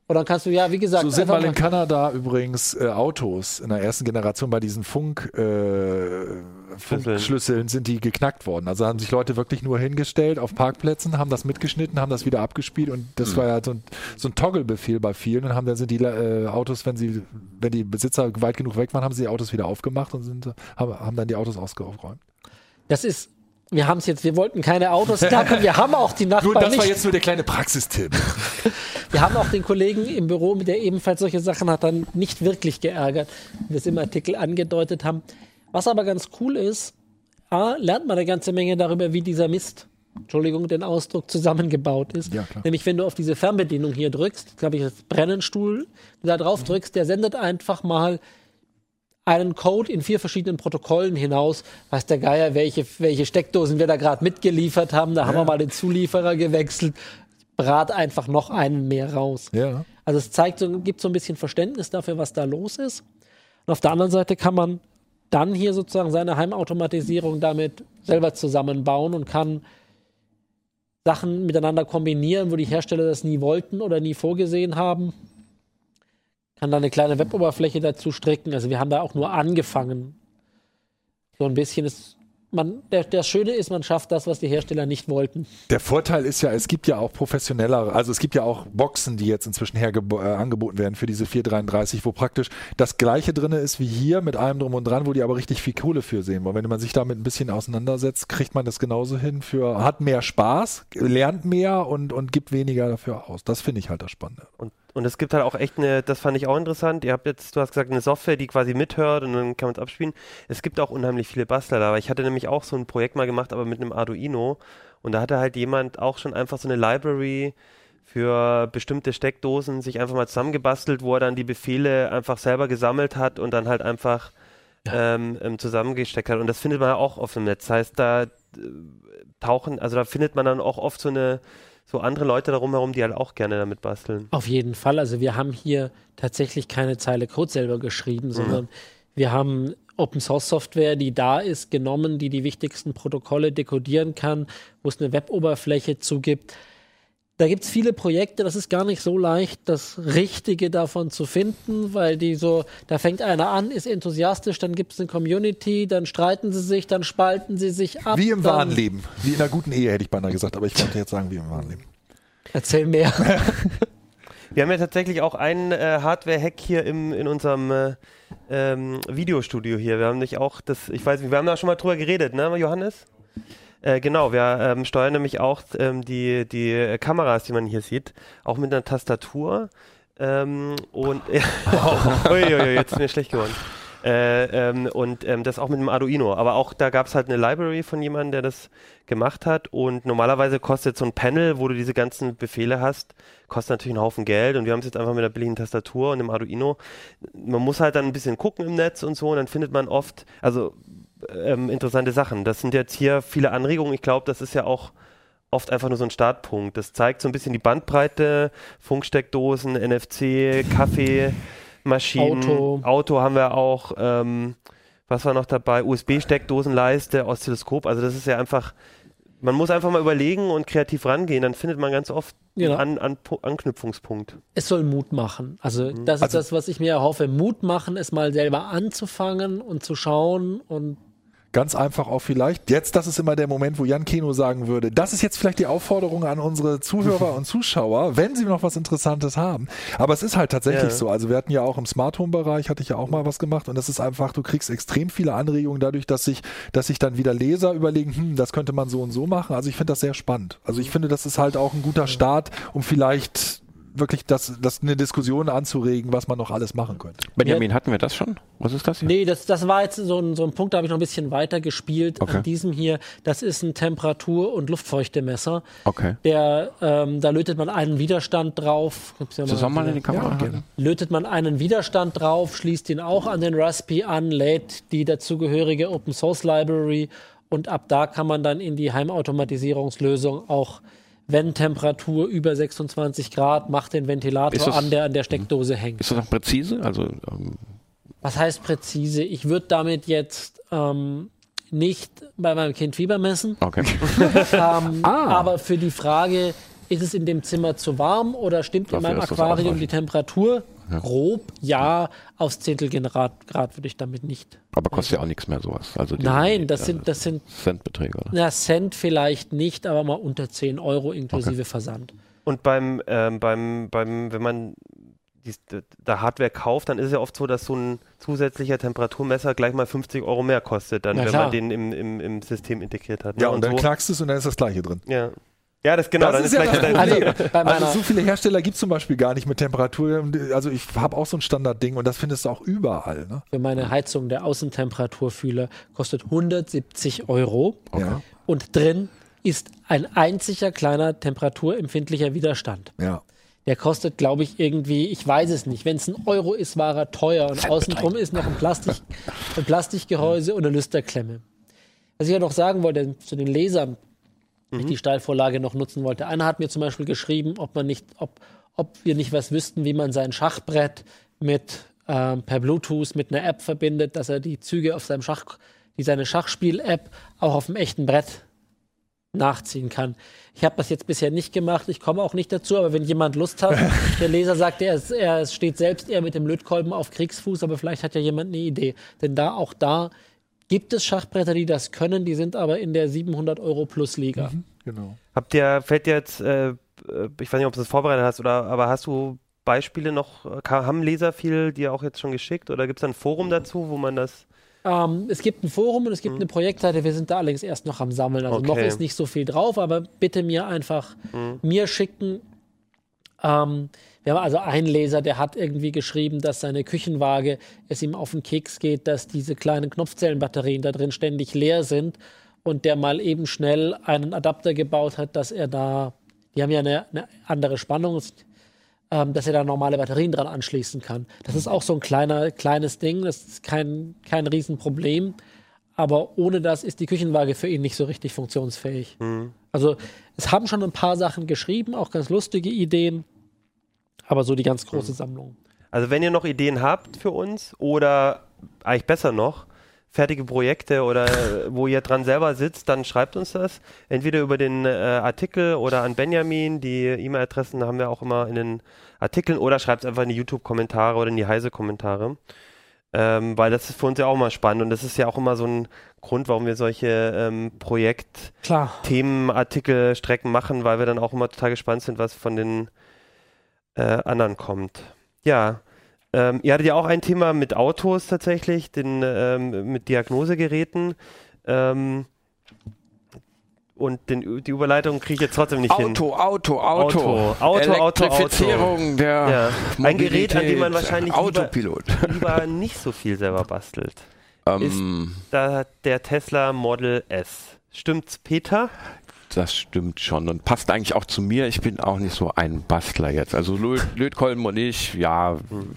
Und dann kannst du, ja, wie gesagt, So sind mal in Kanada übrigens äh, Autos in der ersten Generation bei diesen Funk, äh, Funkschlüsseln sind die geknackt worden. Also haben sich Leute wirklich nur hingestellt auf Parkplätzen, haben das mitgeschnitten, haben das wieder abgespielt und das war ja so ein, so ein Toggle-Befehl bei vielen und haben dann sind die äh, Autos, wenn sie, wenn die Besitzer weit genug weg waren, haben sie die Autos wieder aufgemacht und sind, haben, haben dann die Autos ausgeräumt. das ist, wir haben es jetzt, wir wollten keine Autos knacken, wir haben auch die Nachbarn nicht. nur der kleine Praxistipp. Wir haben auch den Kollegen im Büro, der ebenfalls solche Sachen hat, dann nicht wirklich geärgert, wie wir es im Artikel angedeutet haben. Was aber ganz cool ist, A, lernt man eine ganze Menge darüber, wie dieser Mist, Entschuldigung, den Ausdruck, zusammengebaut ist. Ja. Nämlich, wenn du auf diese Fernbedienung hier drückst, glaube ich, das Brennenstuhl, da drauf drückst, der sendet einfach mal einen Code in vier verschiedenen Protokollen hinaus, weiß der Geier, welche, welche Steckdosen wir da gerade mitgeliefert haben. Da haben wir mal den Zulieferer gewechselt. Brat einfach noch einen mehr raus. Ja. Also es zeigt so, gibt so ein bisschen Verständnis dafür, was da los ist. Und auf der anderen Seite kann man dann hier sozusagen seine Heimautomatisierung damit selber zusammenbauen und kann Sachen miteinander kombinieren, wo die Hersteller das nie wollten oder nie vorgesehen haben. Kann da eine kleine Weboberfläche dazu stricken. Also wir haben da auch nur angefangen. So ein bisschen ist man, der, das Schöne ist, man schafft das, was die Hersteller nicht wollten. Der Vorteil ist ja, es gibt ja auch professionellere, also es gibt ja auch Boxen, die jetzt inzwischen her äh, angeboten werden für diese 433, wo praktisch das gleiche drin ist wie hier mit allem drum und dran, wo die aber richtig viel Kohle für sehen wollen. Wenn man sich damit ein bisschen auseinandersetzt, kriegt man das genauso hin für, hat mehr Spaß, lernt mehr und, und gibt weniger dafür aus. Das finde ich halt das Spannende. Und und es gibt halt auch echt eine, das fand ich auch interessant. Ihr habt jetzt, du hast gesagt, eine Software, die quasi mithört und dann kann man es abspielen. Es gibt auch unheimlich viele Bastler da. Aber ich hatte nämlich auch so ein Projekt mal gemacht, aber mit einem Arduino. Und da hatte halt jemand auch schon einfach so eine Library für bestimmte Steckdosen sich einfach mal zusammengebastelt, wo er dann die Befehle einfach selber gesammelt hat und dann halt einfach ähm, ähm, zusammengesteckt hat. Und das findet man auch auf dem Netz. Das heißt, da äh, tauchen, also da findet man dann auch oft so eine so andere Leute darum herum, die halt auch gerne damit basteln. Auf jeden Fall. Also wir haben hier tatsächlich keine Zeile Code selber geschrieben, sondern mhm. wir haben Open Source Software, die da ist, genommen, die die wichtigsten Protokolle dekodieren kann, wo es eine Weboberfläche zugibt. Da gibt es viele Projekte, das ist gar nicht so leicht, das Richtige davon zu finden, weil die so, da fängt einer an, ist enthusiastisch, dann gibt es eine Community, dann streiten sie sich, dann spalten sie sich ab. Wie im wahren Leben. Wie in einer guten Ehe, hätte ich beinahe gesagt, aber ich wollte jetzt sagen, wie im wahren Leben. Erzähl mehr. Wir haben ja tatsächlich auch einen äh, Hardware-Hack hier im, in unserem äh, ähm, Videostudio hier. Wir haben nicht auch das, ich weiß nicht, wir haben da schon mal drüber geredet, ne, Johannes? Äh, genau, wir ähm, steuern nämlich auch ähm, die, die Kameras, die man hier sieht, auch mit einer Tastatur. Ähm, und oh. Uiuiui, jetzt ist mir schlecht geworden. Äh, ähm, und ähm, das auch mit einem Arduino. Aber auch da gab es halt eine Library von jemandem, der das gemacht hat. Und normalerweise kostet so ein Panel, wo du diese ganzen Befehle hast, kostet natürlich einen Haufen Geld. Und wir haben es jetzt einfach mit einer billigen Tastatur und einem Arduino. Man muss halt dann ein bisschen gucken im Netz und so. Und dann findet man oft, also ähm, interessante Sachen. Das sind jetzt hier viele Anregungen. Ich glaube, das ist ja auch oft einfach nur so ein Startpunkt. Das zeigt so ein bisschen die Bandbreite, Funksteckdosen, NFC, Kaffeemaschinen, Auto, Auto haben wir auch. Ähm, was war noch dabei? USB-Steckdosenleiste, Oszilloskop. Also das ist ja einfach, man muss einfach mal überlegen und kreativ rangehen. Dann findet man ganz oft ja. einen an, an, Anknüpfungspunkt. Es soll Mut machen. Also mhm. das ist also, das, was ich mir erhoffe. Mut machen, es mal selber anzufangen und zu schauen und Ganz einfach auch vielleicht. Jetzt, das ist immer der Moment, wo Jan Keno sagen würde, das ist jetzt vielleicht die Aufforderung an unsere Zuhörer und Zuschauer, wenn sie noch was Interessantes haben. Aber es ist halt tatsächlich ja. so. Also wir hatten ja auch im Smart Home Bereich, hatte ich ja auch mal was gemacht und das ist einfach, du kriegst extrem viele Anregungen dadurch, dass sich, dass sich dann wieder Leser überlegen, hm, das könnte man so und so machen. Also ich finde das sehr spannend. Also ich finde, das ist halt auch ein guter Start, um vielleicht wirklich das, das eine Diskussion anzuregen, was man noch alles machen könnte. Benjamin, hatten wir das schon? Was ist das hier? Nee, das, das war jetzt so ein, so ein Punkt, da habe ich noch ein bisschen weiter gespielt. Okay. An diesem hier, das ist ein Temperatur- und Luftfeuchtemesser. Okay. Der, ähm, da lötet man einen Widerstand drauf. Ja mal, mal in die Kamera ja, Lötet man einen Widerstand drauf, schließt ihn auch an den Raspi an, lädt die dazugehörige Open Source Library und ab da kann man dann in die Heimautomatisierungslösung auch wenn Temperatur über 26 Grad, macht den Ventilator das, an, der an der Steckdose hängt. Ist das auch präzise? Also, ähm Was heißt präzise? Ich würde damit jetzt ähm, nicht bei meinem Kind Fieber messen. Okay. ähm, ah. Aber für die Frage, ist es in dem Zimmer zu warm oder stimmt Dafür in meinem Aquarium die Temperatur? Ja. Grob, ja, aufs Zehntelgrad Grad würde ich damit nicht. Aber kostet ja auch nichts mehr sowas. Also die, Nein, das sind, das sind Centbeträge. Oder? Na, Cent vielleicht nicht, aber mal unter 10 Euro inklusive okay. Versand. Und beim, ähm, beim, beim, wenn man die, da Hardware kauft, dann ist es ja oft so, dass so ein zusätzlicher Temperaturmesser gleich mal 50 Euro mehr kostet, dann, wenn man den im, im, im System integriert hat. Ne? Ja, und, und dann so. knackst es und dann ist das gleiche drin. Ja. Ja, das genau. Das ist ja das also, also so viele Hersteller gibt es zum Beispiel gar nicht mit Temperatur. Also ich habe auch so ein Standardding und das findest du auch überall. Ne? Für meine Heizung der Außentemperaturfühler kostet 170 Euro. Okay. Und drin ist ein einziger kleiner temperaturempfindlicher Widerstand. Ja. Der kostet, glaube ich, irgendwie, ich weiß es nicht. Wenn es ein Euro ist, war er teuer. Und außen drum ist noch ein, Plastik, ein Plastikgehäuse und eine Lüsterklemme. Was ich ja noch sagen wollte zu den Lesern, mhm. ich die Steilvorlage noch nutzen wollte. Einer hat mir zum Beispiel geschrieben, ob man nicht, ob, ob wir nicht was wüssten, wie man sein Schachbrett mit ähm, per Bluetooth mit einer App verbindet, dass er die Züge auf seinem Schach, die seine Schachspiel-App auch auf dem echten Brett nachziehen kann. Ich habe das jetzt bisher nicht gemacht, ich komme auch nicht dazu, aber wenn jemand Lust hat, der Leser sagt, er, ist, er steht selbst eher mit dem Lötkolben auf Kriegsfuß, aber vielleicht hat ja jemand eine Idee. Denn da auch da gibt es Schachbretter, die das können, die sind aber in der 700 Euro plus Liga. Mhm, genau. Habt ihr, fällt dir jetzt, äh, ich weiß nicht, ob du das vorbereitet hast, oder, aber hast du Beispiele noch, haben Leser viel dir auch jetzt schon geschickt oder gibt es ein Forum dazu, wo man das ähm, es gibt ein Forum und es gibt mhm. eine Projektseite. Wir sind da allerdings erst noch am Sammeln. Also okay. noch ist nicht so viel drauf, aber bitte mir einfach mhm. mir schicken. Ähm, wir haben also einen Leser, der hat irgendwie geschrieben, dass seine Küchenwaage es ihm auf den Keks geht, dass diese kleinen Knopfzellenbatterien da drin ständig leer sind und der mal eben schnell einen Adapter gebaut hat, dass er da, die haben ja eine, eine andere Spannung, ähm, dass er da normale Batterien dran anschließen kann. Das ist auch so ein kleiner, kleines Ding, das ist kein, kein Riesenproblem. Aber ohne das ist die Küchenwaage für ihn nicht so richtig funktionsfähig. Mhm. Also es haben schon ein paar Sachen geschrieben, auch ganz lustige Ideen, aber so die ganz große mhm. Sammlung. Also wenn ihr noch Ideen habt für uns oder eigentlich besser noch, fertige Projekte oder wo ihr dran selber sitzt, dann schreibt uns das. Entweder über den äh, Artikel oder an Benjamin. Die E-Mail-Adressen haben wir auch immer in den Artikeln oder schreibt es einfach in die YouTube-Kommentare oder in die Heise-Kommentare. Ähm, weil das ist für uns ja auch mal spannend und das ist ja auch immer so ein Grund, warum wir solche ähm, Projekt-Themen, Artikel, Strecken machen, weil wir dann auch immer total gespannt sind, was von den äh, anderen kommt. Ja, ähm, ihr hattet ja auch ein Thema mit Autos tatsächlich, den, ähm, mit Diagnosegeräten. Ähm, und den, die Überleitung kriege ich jetzt trotzdem nicht Auto, hin. Auto, Auto, Auto. Auto, Auto, Elektrifizierung der ja. Ein Gerät, an dem man wahrscheinlich Autopilot. Lieber, lieber nicht so viel selber bastelt. Um, ist da der Tesla Model S. Stimmt's, Peter? Das stimmt schon und passt eigentlich auch zu mir. Ich bin auch nicht so ein Bastler jetzt. Also Lötkolben und ich, ja,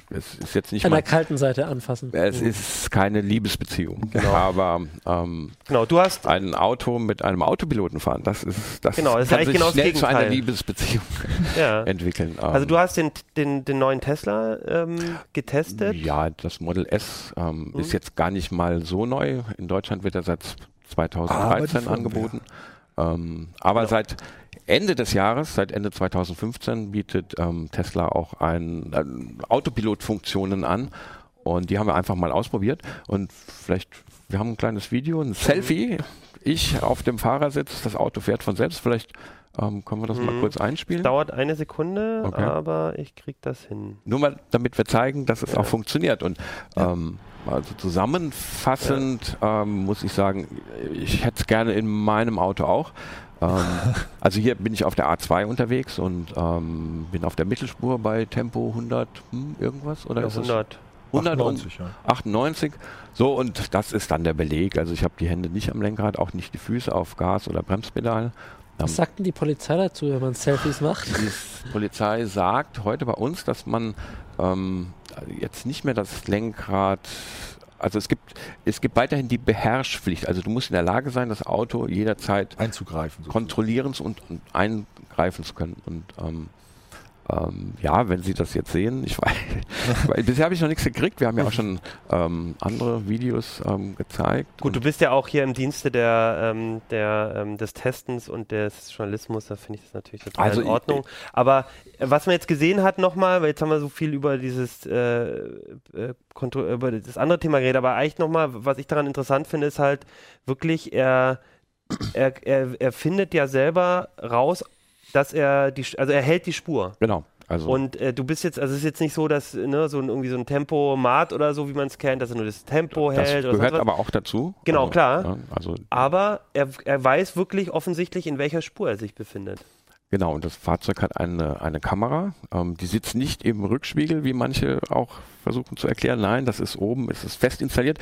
es ist jetzt nicht an der kalten Seite anfassen. Es ist keine Liebesbeziehung, genau. aber ähm, genau, du hast ein Auto mit einem Autopiloten fahren. Das ist das genau, das kann ist sich genau schnell zu einer Liebesbeziehung ja. entwickeln. Also du hast den, den, den neuen Tesla ähm, getestet? Ja, das Model S ähm, mhm. ist jetzt gar nicht mal so neu. In Deutschland wird er seit 2013 ah, angeboten. Ja. Ähm, aber genau. seit Ende des Jahres, seit Ende 2015, bietet ähm, Tesla auch ein, ein Autopilot-Funktionen an. Und die haben wir einfach mal ausprobiert. Und vielleicht, wir haben ein kleines Video, ein Selfie. Ich auf dem Fahrersitz, das Auto fährt von selbst. Vielleicht ähm, können wir das mhm. mal kurz einspielen? Es dauert eine Sekunde, okay. aber ich kriege das hin. Nur mal, damit wir zeigen, dass es ja. auch funktioniert. Und ähm, also zusammenfassend ja. ähm, muss ich sagen, ich hätte es gerne in meinem Auto auch. Ähm, also hier bin ich auf der A2 unterwegs und ähm, bin auf der Mittelspur bei Tempo 100 hm, irgendwas oder ja, ist 100. 198, ja. 98. So, und das ist dann der Beleg. Also ich habe die Hände nicht am Lenkrad, auch nicht die Füße auf Gas- oder Bremspedal. Was sagt denn die Polizei dazu, wenn man Selfies macht? Die Polizei sagt heute bei uns, dass man ähm, jetzt nicht mehr das Lenkrad also es gibt, es gibt weiterhin die Beherrschpflicht. Also du musst in der Lage sein, das Auto jederzeit einzugreifen, kontrollieren und, und eingreifen zu können. Und ähm, ähm, ja, wenn Sie das jetzt sehen, ich weiß, weil bisher habe ich noch nichts gekriegt. Wir haben ja auch schon ähm, andere Videos ähm, gezeigt. Gut, du bist ja auch hier im Dienste der, ähm, der ähm, des Testens und des Journalismus. Da finde ich das natürlich total also in Ordnung. Aber äh, was man jetzt gesehen hat nochmal, weil jetzt haben wir so viel über dieses äh, äh, über das andere Thema geredet, aber eigentlich nochmal, was ich daran interessant finde, ist halt wirklich, er, er, er, er findet ja selber raus, dass er die, also er hält die Spur. Genau. Also und äh, du bist jetzt, also es ist jetzt nicht so, dass ne, so ein, irgendwie so ein Tempomat oder so, wie man es kennt, dass er nur das Tempo das hält. Das gehört aber auch dazu. Genau, also, klar. Also aber er, er weiß wirklich offensichtlich, in welcher Spur er sich befindet. Genau, und das Fahrzeug hat eine, eine Kamera. Ähm, die sitzt nicht im Rückspiegel, wie manche auch versuchen zu erklären. Nein, das ist oben, es ist fest installiert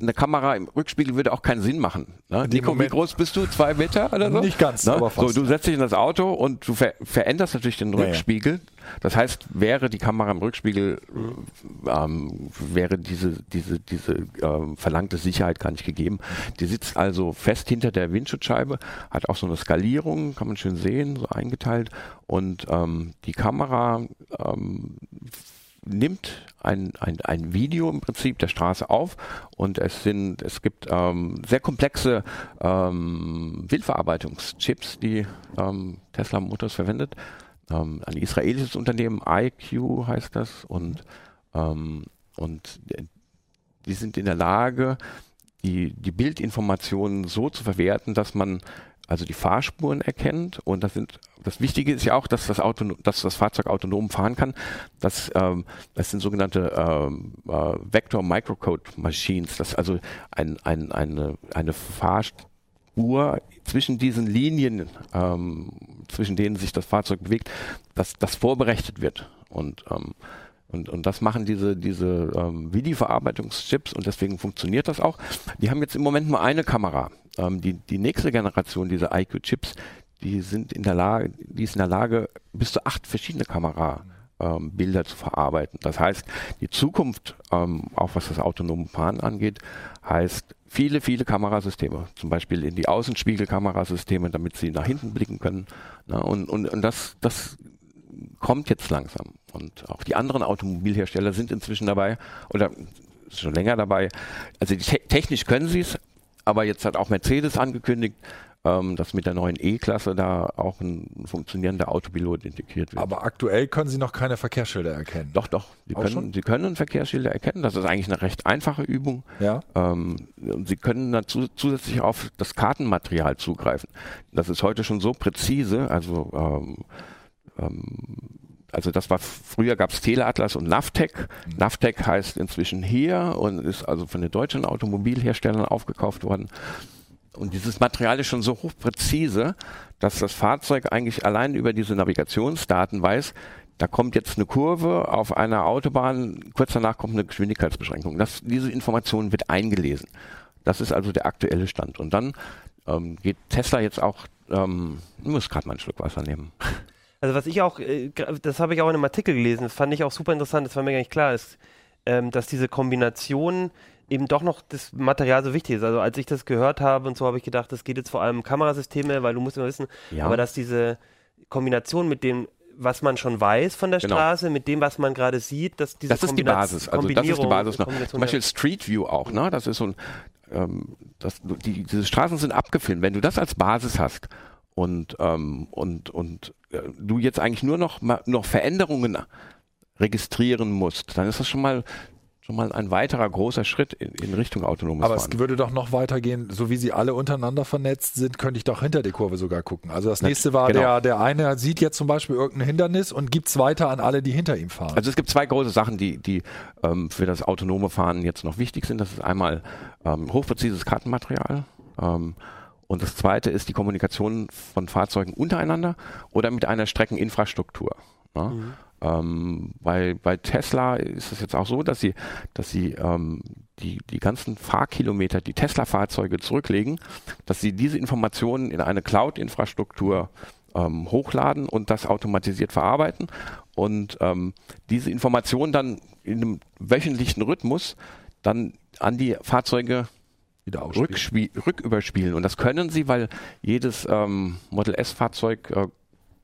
eine Kamera im Rückspiegel würde auch keinen Sinn machen. Ne? Nico, wie groß bist du? Zwei Meter oder so? Nicht ganz, ne? aber fast. So, du setzt dich in das Auto und du ver veränderst natürlich den Rückspiegel. Ja, ja. Das heißt, wäre die Kamera im Rückspiegel, ähm, wäre diese, diese, diese ähm, verlangte Sicherheit gar nicht gegeben. Die sitzt also fest hinter der Windschutzscheibe, hat auch so eine Skalierung, kann man schön sehen, so eingeteilt. Und ähm, die Kamera ähm, nimmt ein, ein, ein Video im Prinzip der Straße auf und es sind, es gibt ähm, sehr komplexe ähm, Bildverarbeitungschips, die ähm, Tesla Motors verwendet. Ähm, ein israelisches Unternehmen, IQ heißt das, und, ähm, und die sind in der Lage, die, die Bildinformationen so zu verwerten, dass man also die Fahrspuren erkennt und das sind das Wichtige ist ja auch, dass das Auto, dass das Fahrzeug autonom fahren kann. Das, ähm, das sind sogenannte ähm, äh, Vector Microcode Machines. Das ist also ein, ein, eine, eine Fahrspur zwischen diesen Linien, ähm, zwischen denen sich das Fahrzeug bewegt, dass das vorberechnet wird und ähm, und, und das machen diese, diese ähm, Videoverarbeitungschips und deswegen funktioniert das auch. Die haben jetzt im Moment nur eine Kamera. Ähm, die, die nächste Generation dieser IQ-Chips, die sind in der Lage, die ist in der Lage, bis zu acht verschiedene Kamera ähm, Bilder zu verarbeiten. Das heißt, die Zukunft, ähm, auch was das autonome Fahren angeht, heißt viele, viele Kamerasysteme, zum Beispiel in die Außenspiegelkamerasysteme, damit sie nach hinten blicken können. Na, und, und, und das, das kommt jetzt langsam. Und auch die anderen Automobilhersteller sind inzwischen dabei oder schon länger dabei. Also te technisch können sie es, aber jetzt hat auch Mercedes angekündigt, ähm, dass mit der neuen E-Klasse da auch ein funktionierender Autopilot integriert wird. Aber aktuell können Sie noch keine Verkehrsschilder erkennen. Doch, doch. Sie, können, Sie können Verkehrsschilder erkennen. Das ist eigentlich eine recht einfache Übung. Ja. Ähm, Sie können dazu zusätzlich auf das Kartenmaterial zugreifen. Das ist heute schon so präzise, also ähm, also das war früher gab es Teleatlas und Navtec. Mhm. Navtec heißt inzwischen hier und ist also von den deutschen Automobilherstellern aufgekauft worden. Und dieses Material ist schon so hochpräzise, dass das Fahrzeug eigentlich allein über diese Navigationsdaten weiß, da kommt jetzt eine Kurve auf einer Autobahn, kurz danach kommt eine Geschwindigkeitsbeschränkung. Das, diese Information wird eingelesen. Das ist also der aktuelle Stand. Und dann ähm, geht Tesla jetzt auch, ähm, ich muss gerade mal einen Schluck Wasser nehmen. Also was ich auch, äh, das habe ich auch in einem Artikel gelesen, das fand ich auch super interessant, das war mir gar nicht klar, ist, ähm, dass diese Kombination eben doch noch das Material so wichtig ist. Also als ich das gehört habe und so habe ich gedacht, das geht jetzt vor allem um Kamerasysteme, weil du musst immer wissen, ja. aber dass diese Kombination mit dem was man schon weiß von der genau. Straße, mit dem, was man gerade sieht, dass diese Das ist die Basis. Also das ist die Basis noch. Zum Beispiel Street View auch, ne? Das ist so ein, ähm, das, die, diese Straßen sind abgefilmt. Wenn du das als Basis hast und, ähm, und, und du jetzt eigentlich nur noch, noch Veränderungen registrieren musst, dann ist das schon mal schon mal ein weiterer großer Schritt in, in Richtung autonomes Aber Fahren. es würde doch noch weitergehen, so wie sie alle untereinander vernetzt sind, könnte ich doch hinter der Kurve sogar gucken. Also das nächste war, genau. der, der eine sieht jetzt zum Beispiel irgendein Hindernis und gibt es weiter an alle, die hinter ihm fahren. Also es gibt zwei große Sachen, die, die ähm, für das autonome Fahren jetzt noch wichtig sind. Das ist einmal ähm, hochpräzises Kartenmaterial. Ähm, und das zweite ist die Kommunikation von Fahrzeugen untereinander oder mit einer Streckeninfrastruktur. Ne? Mhm. Ähm, bei, bei Tesla ist es jetzt auch so, dass sie, dass sie ähm, die, die ganzen Fahrkilometer, die Tesla-Fahrzeuge zurücklegen, dass sie diese Informationen in eine Cloud-Infrastruktur ähm, hochladen und das automatisiert verarbeiten und ähm, diese Informationen dann in einem wöchentlichen Rhythmus dann an die Fahrzeuge wieder rücküberspielen. Und das können sie, weil jedes ähm, Model S-Fahrzeug äh,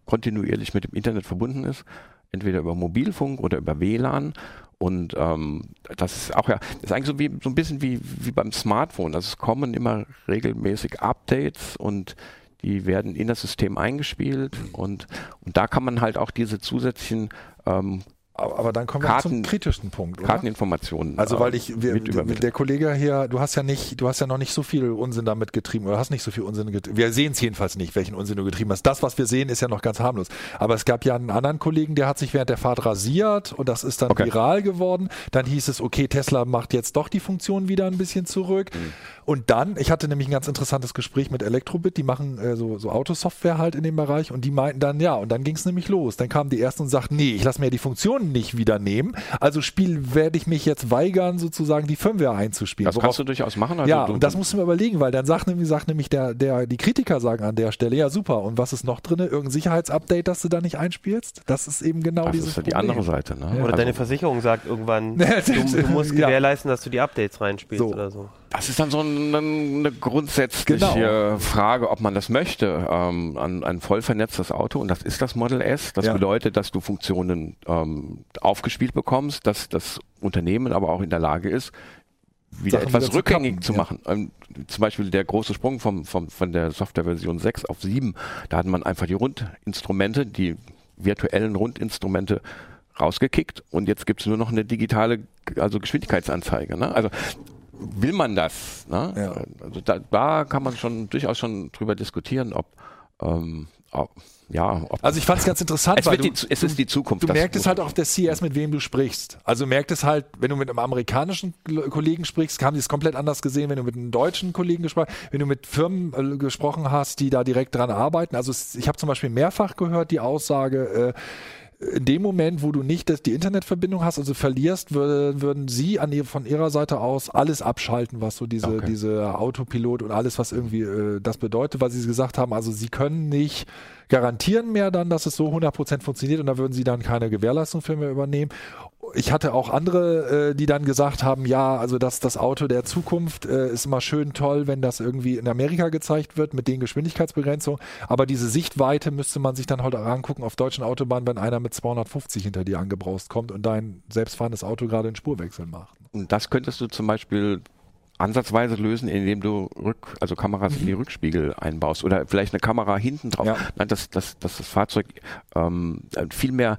kontinuierlich mit dem Internet verbunden ist, entweder über Mobilfunk oder über WLAN. Und ähm, das ist auch ja, ist eigentlich so, wie, so ein bisschen wie, wie beim Smartphone. Also es kommen immer regelmäßig Updates und die werden in das System eingespielt und, und da kann man halt auch diese zusätzlichen ähm, aber dann kommen Karten, wir zum kritischen Punkt. Oder? Karteninformationen. Also weil ich, wir, der Kollege hier, du hast ja nicht, du hast ja noch nicht so viel Unsinn damit getrieben oder hast nicht so viel Unsinn getrieben. Wir sehen es jedenfalls nicht, welchen Unsinn du getrieben hast. Das, was wir sehen, ist ja noch ganz harmlos. Aber es gab ja einen anderen Kollegen, der hat sich während der Fahrt rasiert und das ist dann okay. viral geworden. Dann hieß es, okay, Tesla macht jetzt doch die Funktion wieder ein bisschen zurück. Mhm. Und dann, ich hatte nämlich ein ganz interessantes Gespräch mit Elektrobit, die machen äh, so, so Autosoftware halt in dem Bereich und die meinten dann, ja, und dann ging es nämlich los. Dann kamen die ersten und sagten, nee, ich lasse mir die Funktionen nicht wieder nehmen. Also Spiel werde ich mich jetzt weigern, sozusagen die Firmware einzuspielen. Das Worauf, kannst du durchaus machen. Also ja, und das musst du mir überlegen, weil dann sagt nämlich, sagt nämlich der, der, die Kritiker sagen an der Stelle, ja super, und was ist noch drin? Irgendein Sicherheitsupdate, das du da nicht einspielst? Das ist eben genau das dieses Das ist ja die andere Seite. Ne? Ja. Oder also deine Versicherung sagt irgendwann, du, du musst gewährleisten, ja. dass du die Updates reinspielst so. oder so. Das ist dann so eine, eine grundsätzliche Genau. Frage, ob man das möchte. Ähm, ein, ein voll vernetztes Auto, und das ist das Model S. Das Ja. bedeutet, dass du Funktionen ähm, aufgespielt bekommst, dass das Unternehmen aber auch in der Lage ist, wieder Sachen etwas wieder zu rückgängig kappen, zu ja. machen. Ähm, zum Beispiel der große Sprung vom, vom, von der Softwareversion 6 auf 7, da hat man einfach die Rundinstrumente, die virtuellen Rundinstrumente rausgekickt und jetzt gibt es nur noch eine digitale, also Geschwindigkeitsanzeige. Ne? Also will man das? Ne? Ja. Also da, da kann man schon durchaus schon drüber diskutieren, ob, ähm, ob ja, ob Also ich fand es ganz interessant, es, weil du, die, es ist die Zukunft. Du merkst es halt auch auf der CS, mit wem du sprichst. Also merkt es halt, wenn du mit einem amerikanischen Kollegen sprichst, haben die es komplett anders gesehen, wenn du mit einem deutschen Kollegen gesprochen wenn du mit Firmen äh, gesprochen hast, die da direkt dran arbeiten. Also es, ich habe zum Beispiel mehrfach gehört die Aussage, äh, in dem Moment, wo du nicht das, die Internetverbindung hast, also verlierst, würde, würden sie an ihr, von ihrer Seite aus alles abschalten, was so diese, Okay. diese Autopilot und alles, was irgendwie äh, das bedeutet, weil sie gesagt haben, also sie können nicht garantieren mehr dann, dass es so 100% funktioniert und da würden sie dann keine Gewährleistung für mehr übernehmen. Ich hatte auch andere, äh, die dann gesagt haben, ja, also das, das Auto der Zukunft äh, ist immer schön toll, wenn das irgendwie in Amerika gezeigt wird mit den Geschwindigkeitsbegrenzungen, aber diese Sichtweite müsste man sich dann halt auch angucken auf deutschen Autobahnen, wenn einer mit 250 hinter dir angebraust kommt und dein selbstfahrendes Auto gerade einen Spurwechsel macht. Und das könntest du zum Beispiel ansatzweise lösen, indem du Rück, also Kameras in die Rückspiegel einbaust oder vielleicht eine Kamera hinten drauf. Ja. Nein, dass, dass, dass das Fahrzeug ähm, viel mehr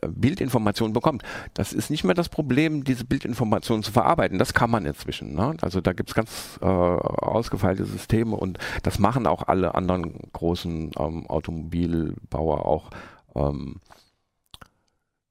äh, Bildinformationen bekommt. Das ist nicht mehr das Problem, diese Bildinformationen zu verarbeiten. Das kann man inzwischen. Ne? Also da gibt's ganz äh, ausgefeilte Systeme und das machen auch alle anderen großen ähm, Automobilbauer auch. Ähm,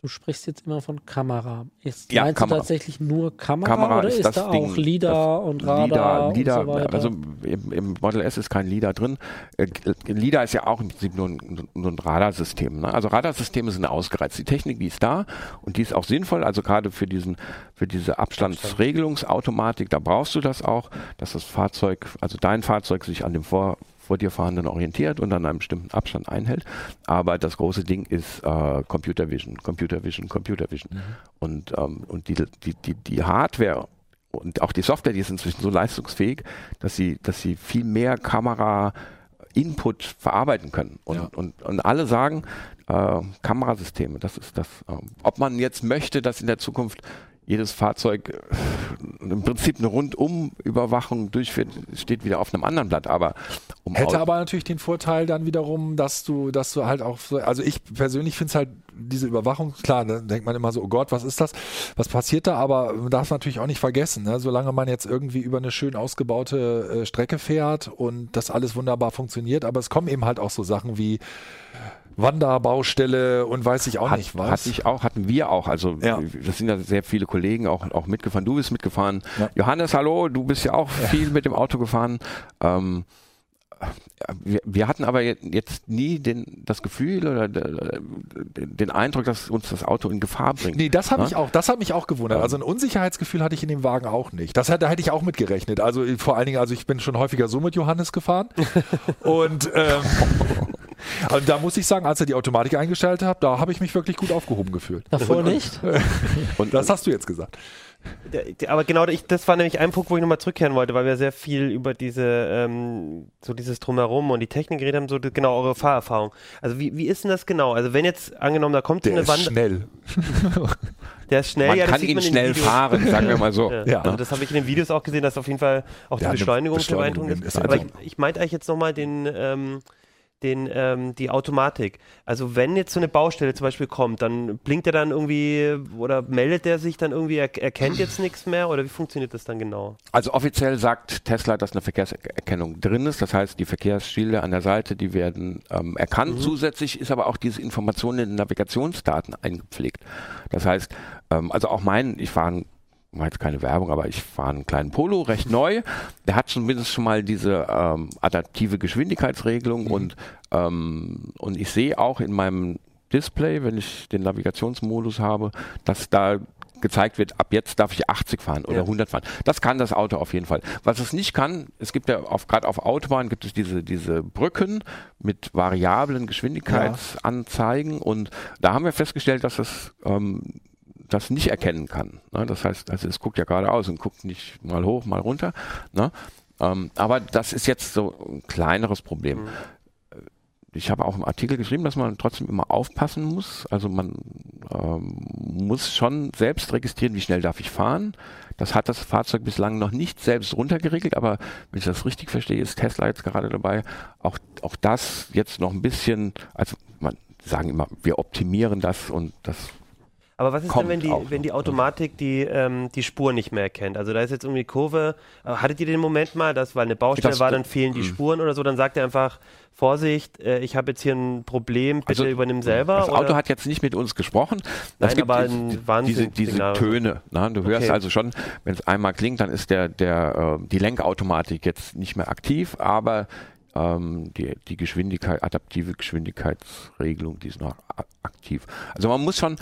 Du sprichst jetzt immer von Kamera. Ist, Ja, meinst Kamera. du tatsächlich nur Kamera, Kamera oder ist ist, das da Ding, auch LIDAR und Radar LIDAR, und so weiter? also im, im Model S ist kein LIDAR drin. Äh, LIDAR ist ja auch im Prinzip nur ein, nur ein Radarsystem. Ne? Also Radarsysteme sind ausgereizt. Die Technik, die ist da und die ist auch sinnvoll. Also gerade für diesen, für diese Abstandsregelungsautomatik, da brauchst du das auch, dass das Fahrzeug, also dein Fahrzeug sich an dem vor vor dir fahrenden orientiert und an einem bestimmten Abstand einhält. Aber das große Ding ist äh, Computer Vision, Computer Vision, Computer Vision. Und, ähm, und die, die, die, die Hardware und auch die Software, die ist inzwischen so leistungsfähig, dass sie, dass sie viel mehr Kamera Input verarbeiten können. Und, Ja. und, und alle sagen, äh, Kamerasysteme, das ist das. Äh, ob man jetzt möchte, dass in der Zukunft jedes Fahrzeug äh, im Prinzip eine Rundum-Überwachung durchführt, steht wieder auf einem anderen Blatt. Aber um Hätte aber natürlich den Vorteil dann wiederum, dass du, dass du halt auch, so- also ich persönlich finde es halt diese Überwachung, klar, da denkt man immer so, oh Gott, was ist das? Was passiert da? Aber man darf natürlich auch nicht vergessen, ne? solange man jetzt irgendwie über eine schön ausgebaute äh, Strecke fährt und das alles wunderbar funktioniert, aber es kommen eben halt auch so Sachen wie Wanderbaustelle und weiß ich auch Hat, nicht was. Hatte ich auch, hatten wir auch. Also Ja. das sind ja sehr viele Kollegen auch, auch mitgefahren. Du bist mitgefahren. Ja. Johannes, hallo, du bist ja auch viel mit dem Auto gefahren. Ähm, wir, wir hatten aber je- jetzt nie den, das Gefühl oder de- den Eindruck, dass uns das Auto in Gefahr bringt. Nee, das habe Ne? ich auch, das hat mich auch gewundert. Also ein Unsicherheitsgefühl hatte ich in dem Wagen auch nicht. Das hätte, da hätte ich auch mit gerechnet. Also äh, vor allen Dingen, also ich bin schon häufiger so mit Johannes gefahren. und ähm, und da muss ich sagen, als er die Automatik eingestellt hat, da habe ich mich wirklich gut aufgehoben gefühlt. Davor nicht? Und Das hast du jetzt gesagt. Der- der- Aber genau, ich, das war nämlich ein Punkt, wo ich nochmal zurückkehren wollte, weil wir sehr viel über diese, ähm, so dieses Drumherum und die Technik geredet haben, so die, genau eure Fahrerfahrung. Also wie, wie ist denn das genau? Also wenn jetzt, angenommen, da kommt so Der eine ist Wand, schnell. der ist schnell, man ja, das kann sieht ihn schnell Videos. fahren, sagen wir mal so. Ja. Ja. Also das habe ich in den Videos auch gesehen, dass auf jeden Fall auch Ja, die Beschleunigung, Beschleunigung ist ist. Aber ich, einfach- ich meinte eigentlich jetzt nochmal den, ähm, den, ähm, die Automatik. Also wenn jetzt so eine Baustelle zum Beispiel kommt, dann blinkt er dann irgendwie oder meldet er sich dann irgendwie, er erkennt jetzt nichts mehr oder wie funktioniert das dann genau? Also offiziell sagt Tesla, dass eine Verkehrserkennung drin ist. Das heißt, die Verkehrsschilder an der Seite, die werden ähm, erkannt. Zusätzlich ist aber auch diese Information in den Navigationsdaten eingepflegt. Das heißt, ähm, also auch mein, ich fahre ein war jetzt keine Werbung, aber ich fahre einen kleinen Polo, recht neu. Der hat zumindest schon mal diese ähm, adaptive Geschwindigkeitsregelung und, ähm, und ich sehe auch in meinem Display, wenn ich den Navigationsmodus habe, dass da gezeigt wird, ab jetzt darf ich 80 fahren oder Ja. 100 fahren. Das kann das Auto auf jeden Fall. Was es nicht kann, es gibt ja auf, gerade auf Autobahnen gibt es diese, diese Brücken mit variablen Geschwindigkeitsanzeigen und da haben wir festgestellt, dass es ähm, das nicht erkennen kann. Ne? Das heißt, also es guckt ja geradeaus und guckt nicht mal hoch, mal runter. Ne? Ähm, aber das ist jetzt so ein kleineres Problem. Mhm. Ich habe auch im Artikel geschrieben, dass man trotzdem immer aufpassen muss. Also man ähm, muss schon selbst registrieren, wie schnell darf ich fahren. Das hat das Fahrzeug bislang noch nicht selbst runtergeregelt, aber wenn ich das richtig verstehe, ist Tesla jetzt gerade dabei, auch, auch das jetzt noch ein bisschen, also man sagen immer, wir optimieren das und das aber was ist denn, wenn die, wenn die Automatik die, ähm, die Spur nicht mehr erkennt? Also da ist jetzt irgendwie Kurve. Äh, hattet ihr den Moment mal, dass, weil eine Baustelle das, war, dann fehlen die mh. Spuren oder so, dann sagt er einfach, Vorsicht, äh, ich habe jetzt hier ein Problem, bitte also, übernimm selber. Das Auto oder? hat jetzt nicht mit uns gesprochen. Das Nein, gibt aber ein diese, diese Töne. Na, du hörst okay. also schon, wenn es einmal klingt, dann ist der, der, äh, die Lenkautomatik jetzt nicht mehr aktiv, aber ähm, die, die Geschwindigkeit, adaptive Geschwindigkeitsregelung, die ist noch aktiv. Also man muss schon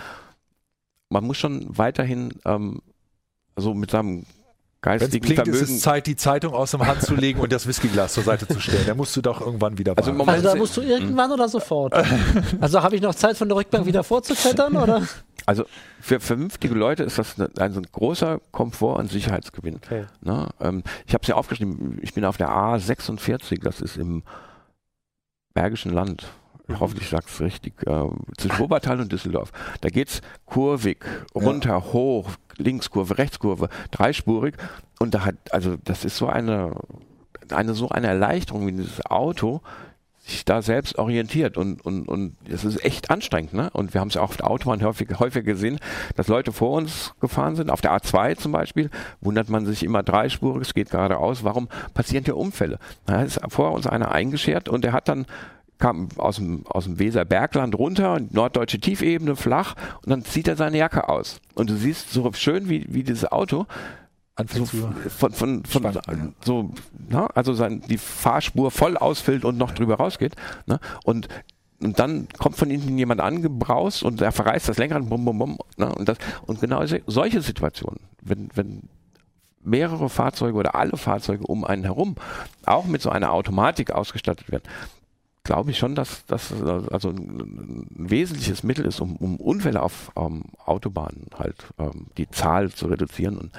man muss schon weiterhin ähm, also mit seinem geistigen klingt, Vermögen. ist es Zeit, die Zeitung aus dem Hand zu legen und das Whiskyglas zur Seite zu stellen. Da musst du doch irgendwann wieder also, also da musst du irgendwann oder sofort? Also habe ich noch Zeit von der Rückbank wieder vorzuklettern oder? Also für vernünftige Leute ist das ein, ein großer Komfort- und Sicherheitsgewinn. Okay. Ne? Ähm, ich habe es ja aufgeschrieben, ich bin auf der A46, das ist im Bergischen Land ich hoffe, ich sage es richtig, äh, zwischen Wuppertal und Düsseldorf. Da geht's kurvig, runter, ja. hoch, Linkskurve, Rechtskurve, dreispurig. Und da hat, also das ist so eine, eine so eine Erleichterung, wie dieses Auto sich da selbst orientiert und und und das ist echt anstrengend, ne? Und wir haben es ja auch auf der Autobahn häufig, häufig gesehen, dass Leute vor uns gefahren sind, auf der A2 zum Beispiel, wundert man sich immer dreispurig, es geht geradeaus, warum passieren hier Unfälle? Da ist vor uns einer eingeschert und der hat dann kam aus dem, aus dem Weserbergland runter, norddeutsche Tiefebene, flach, und dann zieht er seine Jacke aus. Und du siehst so schön, wie, wie dieses Auto so von, von, von Spannend, so, na, also sein, die Fahrspur voll ausfüllt und noch drüber rausgeht. Ne? Und und dann kommt von hinten jemand angebraust und er verreißt das Lenkrad, bum, bum, bum, ne? und, das, und genau solche Situationen, wenn, wenn mehrere Fahrzeuge oder alle Fahrzeuge um einen herum auch mit so einer Automatik ausgestattet werden, glaube ich schon, dass das also ein, wesentliches Mittel ist, um, um Unfälle auf ähm, Autobahnen halt ähm, die Zahl zu reduzieren. Und,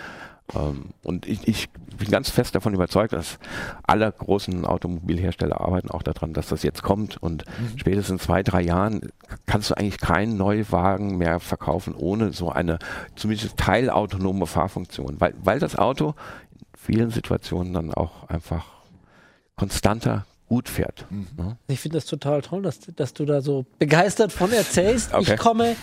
ähm, und ich, ich bin ganz fest davon überzeugt, dass alle großen Automobilhersteller arbeiten auch daran, dass das jetzt kommt. Und mhm. spätestens zwei, drei Jahren kannst du eigentlich keinen Neuwagen mehr verkaufen ohne so eine zumindest teilautonome Fahrfunktion, weil, weil das Auto in vielen Situationen dann auch einfach konstanter gut fährt. Mhm. Ich finde das total toll, dass, dass du da so begeistert von erzählst. Okay. Ich komme,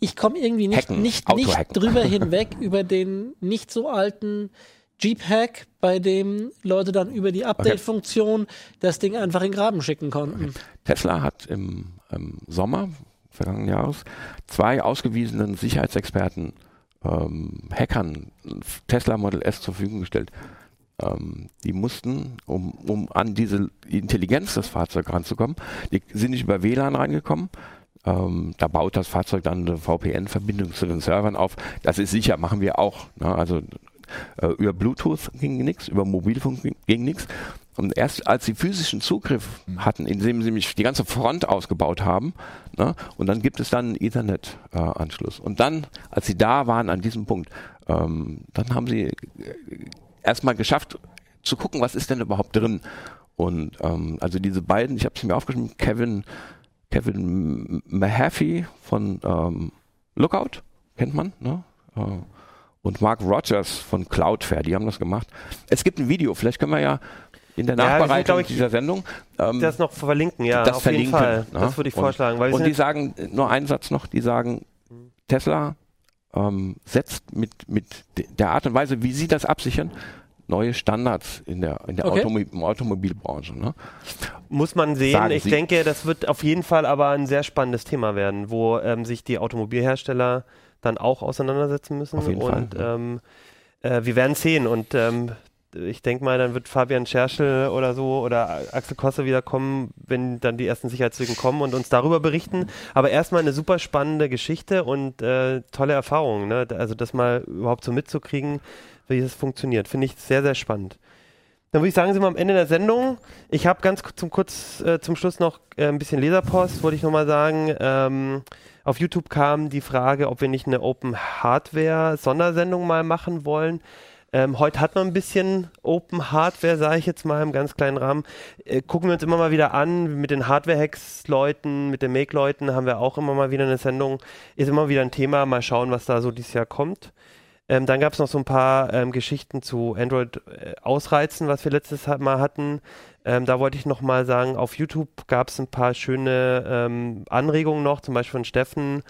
ich komme irgendwie nicht, Hacken, nicht, nicht drüber hinweg über den nicht so alten Jeep-Hack, bei dem Leute dann über die Update-Funktion okay. das Ding einfach in den Graben schicken konnten. Okay. Tesla hat im, im, Sommer vergangenen Jahres zwei ausgewiesenen Sicherheitsexperten ähm, Hackern Tesla Model S zur Verfügung gestellt ähm, die mussten, um, um an diese Intelligenz des Fahrzeugs ranzukommen, die sind nicht über WLAN reingekommen. Ähm, da baut das Fahrzeug dann eine VPN-Verbindung zu den Servern auf. Das ist sicher, machen wir auch. Ne? Also äh, über Bluetooth ging nichts, über Mobilfunk ging, nichts. Und erst als sie physischen Zugriff hatten, indem sie mich die ganze Front ausgebaut haben, ne, und dann gibt es dann einen Ethernet-Anschluss. Äh, und dann, als sie da waren an diesem Punkt, ähm, dann haben sie erstmal geschafft zu gucken, was ist denn überhaupt drin. Und ähm, also diese beiden, ich habe es mir aufgeschrieben, Kevin, Kevin Mahaffey von ähm, Lookout, kennt man, ne? Äh, und Mark Rogers von Cloudflare, die haben das gemacht. Es gibt ein Video, vielleicht können wir ja in der Nachbereitung ja, ich, dieser Sendung ähm, das noch verlinken, ja, das auf verlinken, jeden Fall. Ne? Das würde ich vorschlagen. Weil und die sagen, nur einen Satz noch, die sagen, Tesla ähm, setzt mit, mit der Art und Weise, wie sie das absichern, neue Standards in der, in der okay. Automobil Automobilbranche. Ne? Muss man sehen. Sagen ich sie. denke, das wird auf jeden Fall aber ein sehr spannendes Thema werden, wo ähm, sich die Automobilhersteller dann auch auseinandersetzen müssen. Auf jeden und Fall. Ähm, äh, wir werden sehen. Und ähm, ich denke mal, dann wird Fabian Scherschel oder so oder Axel Kosse wieder kommen, wenn dann die ersten Sicherheitslücken kommen und uns darüber berichten. Aber erstmal eine super spannende Geschichte und äh, tolle Erfahrung. Ne? Also das mal überhaupt so mitzukriegen, wie das funktioniert, finde ich sehr, sehr spannend. Dann würde ich sagen, sind wir am Ende der Sendung. Ich habe ganz zum kurz äh, zum Schluss noch äh, ein bisschen Leserpost, wollte ich nochmal sagen. Ähm, auf YouTube kam die Frage, ob wir nicht eine Open Hardware Sondersendung mal machen wollen. Ähm, heute hat man ein bisschen Open Hardware, sage ich jetzt mal im ganz kleinen Rahmen. Äh, gucken wir uns immer mal wieder an. Mit den Hardware-Hacks-Leuten, mit den Make-Leuten haben wir auch immer mal wieder eine Sendung. Ist immer wieder ein Thema. Mal schauen, was da so dieses Jahr kommt. Ähm, dann gab es noch so ein paar ähm, Geschichten zu Android äh, ausreizen, was wir letztes Mal hatten. Ähm, da wollte ich noch mal sagen, auf YouTube gab es ein paar schöne ähm, Anregungen noch, zum Beispiel von Steffen.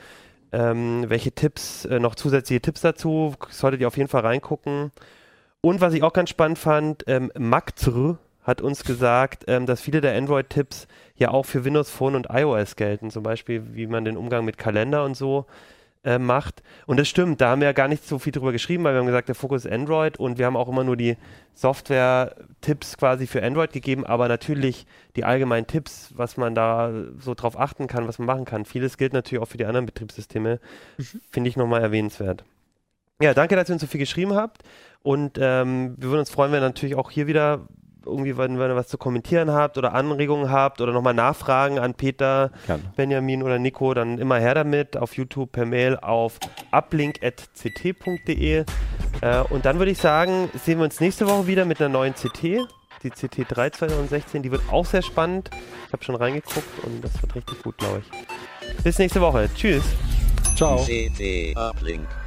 Ähm, welche Tipps, äh, noch zusätzliche Tipps dazu, solltet ihr auf jeden Fall reingucken. Und was ich auch ganz spannend fand, ähm, Maktr hat uns gesagt, ähm, dass viele der Android-Tipps ja auch für Windows Phone und iOS gelten. Zum Beispiel, wie man den Umgang mit Kalender und so äh, macht. Und das stimmt, da haben wir ja gar nicht so viel drüber geschrieben, weil wir haben gesagt, der Fokus ist Android und wir haben auch immer nur die Software-Tipps quasi für Android gegeben, aber natürlich die allgemeinen Tipps, was man da so drauf achten kann, was man machen kann. Vieles gilt natürlich auch für die anderen Betriebssysteme, mhm. finde ich nochmal erwähnenswert. Ja, danke, dass ihr uns so viel geschrieben habt und ähm, wir würden uns freuen, wenn ihr natürlich auch hier wieder irgendwie, wenn, wenn ihr was zu kommentieren habt oder Anregungen habt oder nochmal Nachfragen an Peter, Gerne. Benjamin oder Nico, dann immer her damit auf YouTube, per Mail auf uplink.ct.de. Äh, und dann würde ich sagen, sehen wir uns nächste Woche wieder mit einer neuen CT. Die CT3 2016, die wird auch sehr spannend. Ich habe schon reingeguckt und das wird richtig gut, glaube ich. Bis nächste Woche. Tschüss. Ciao. CT Uplink.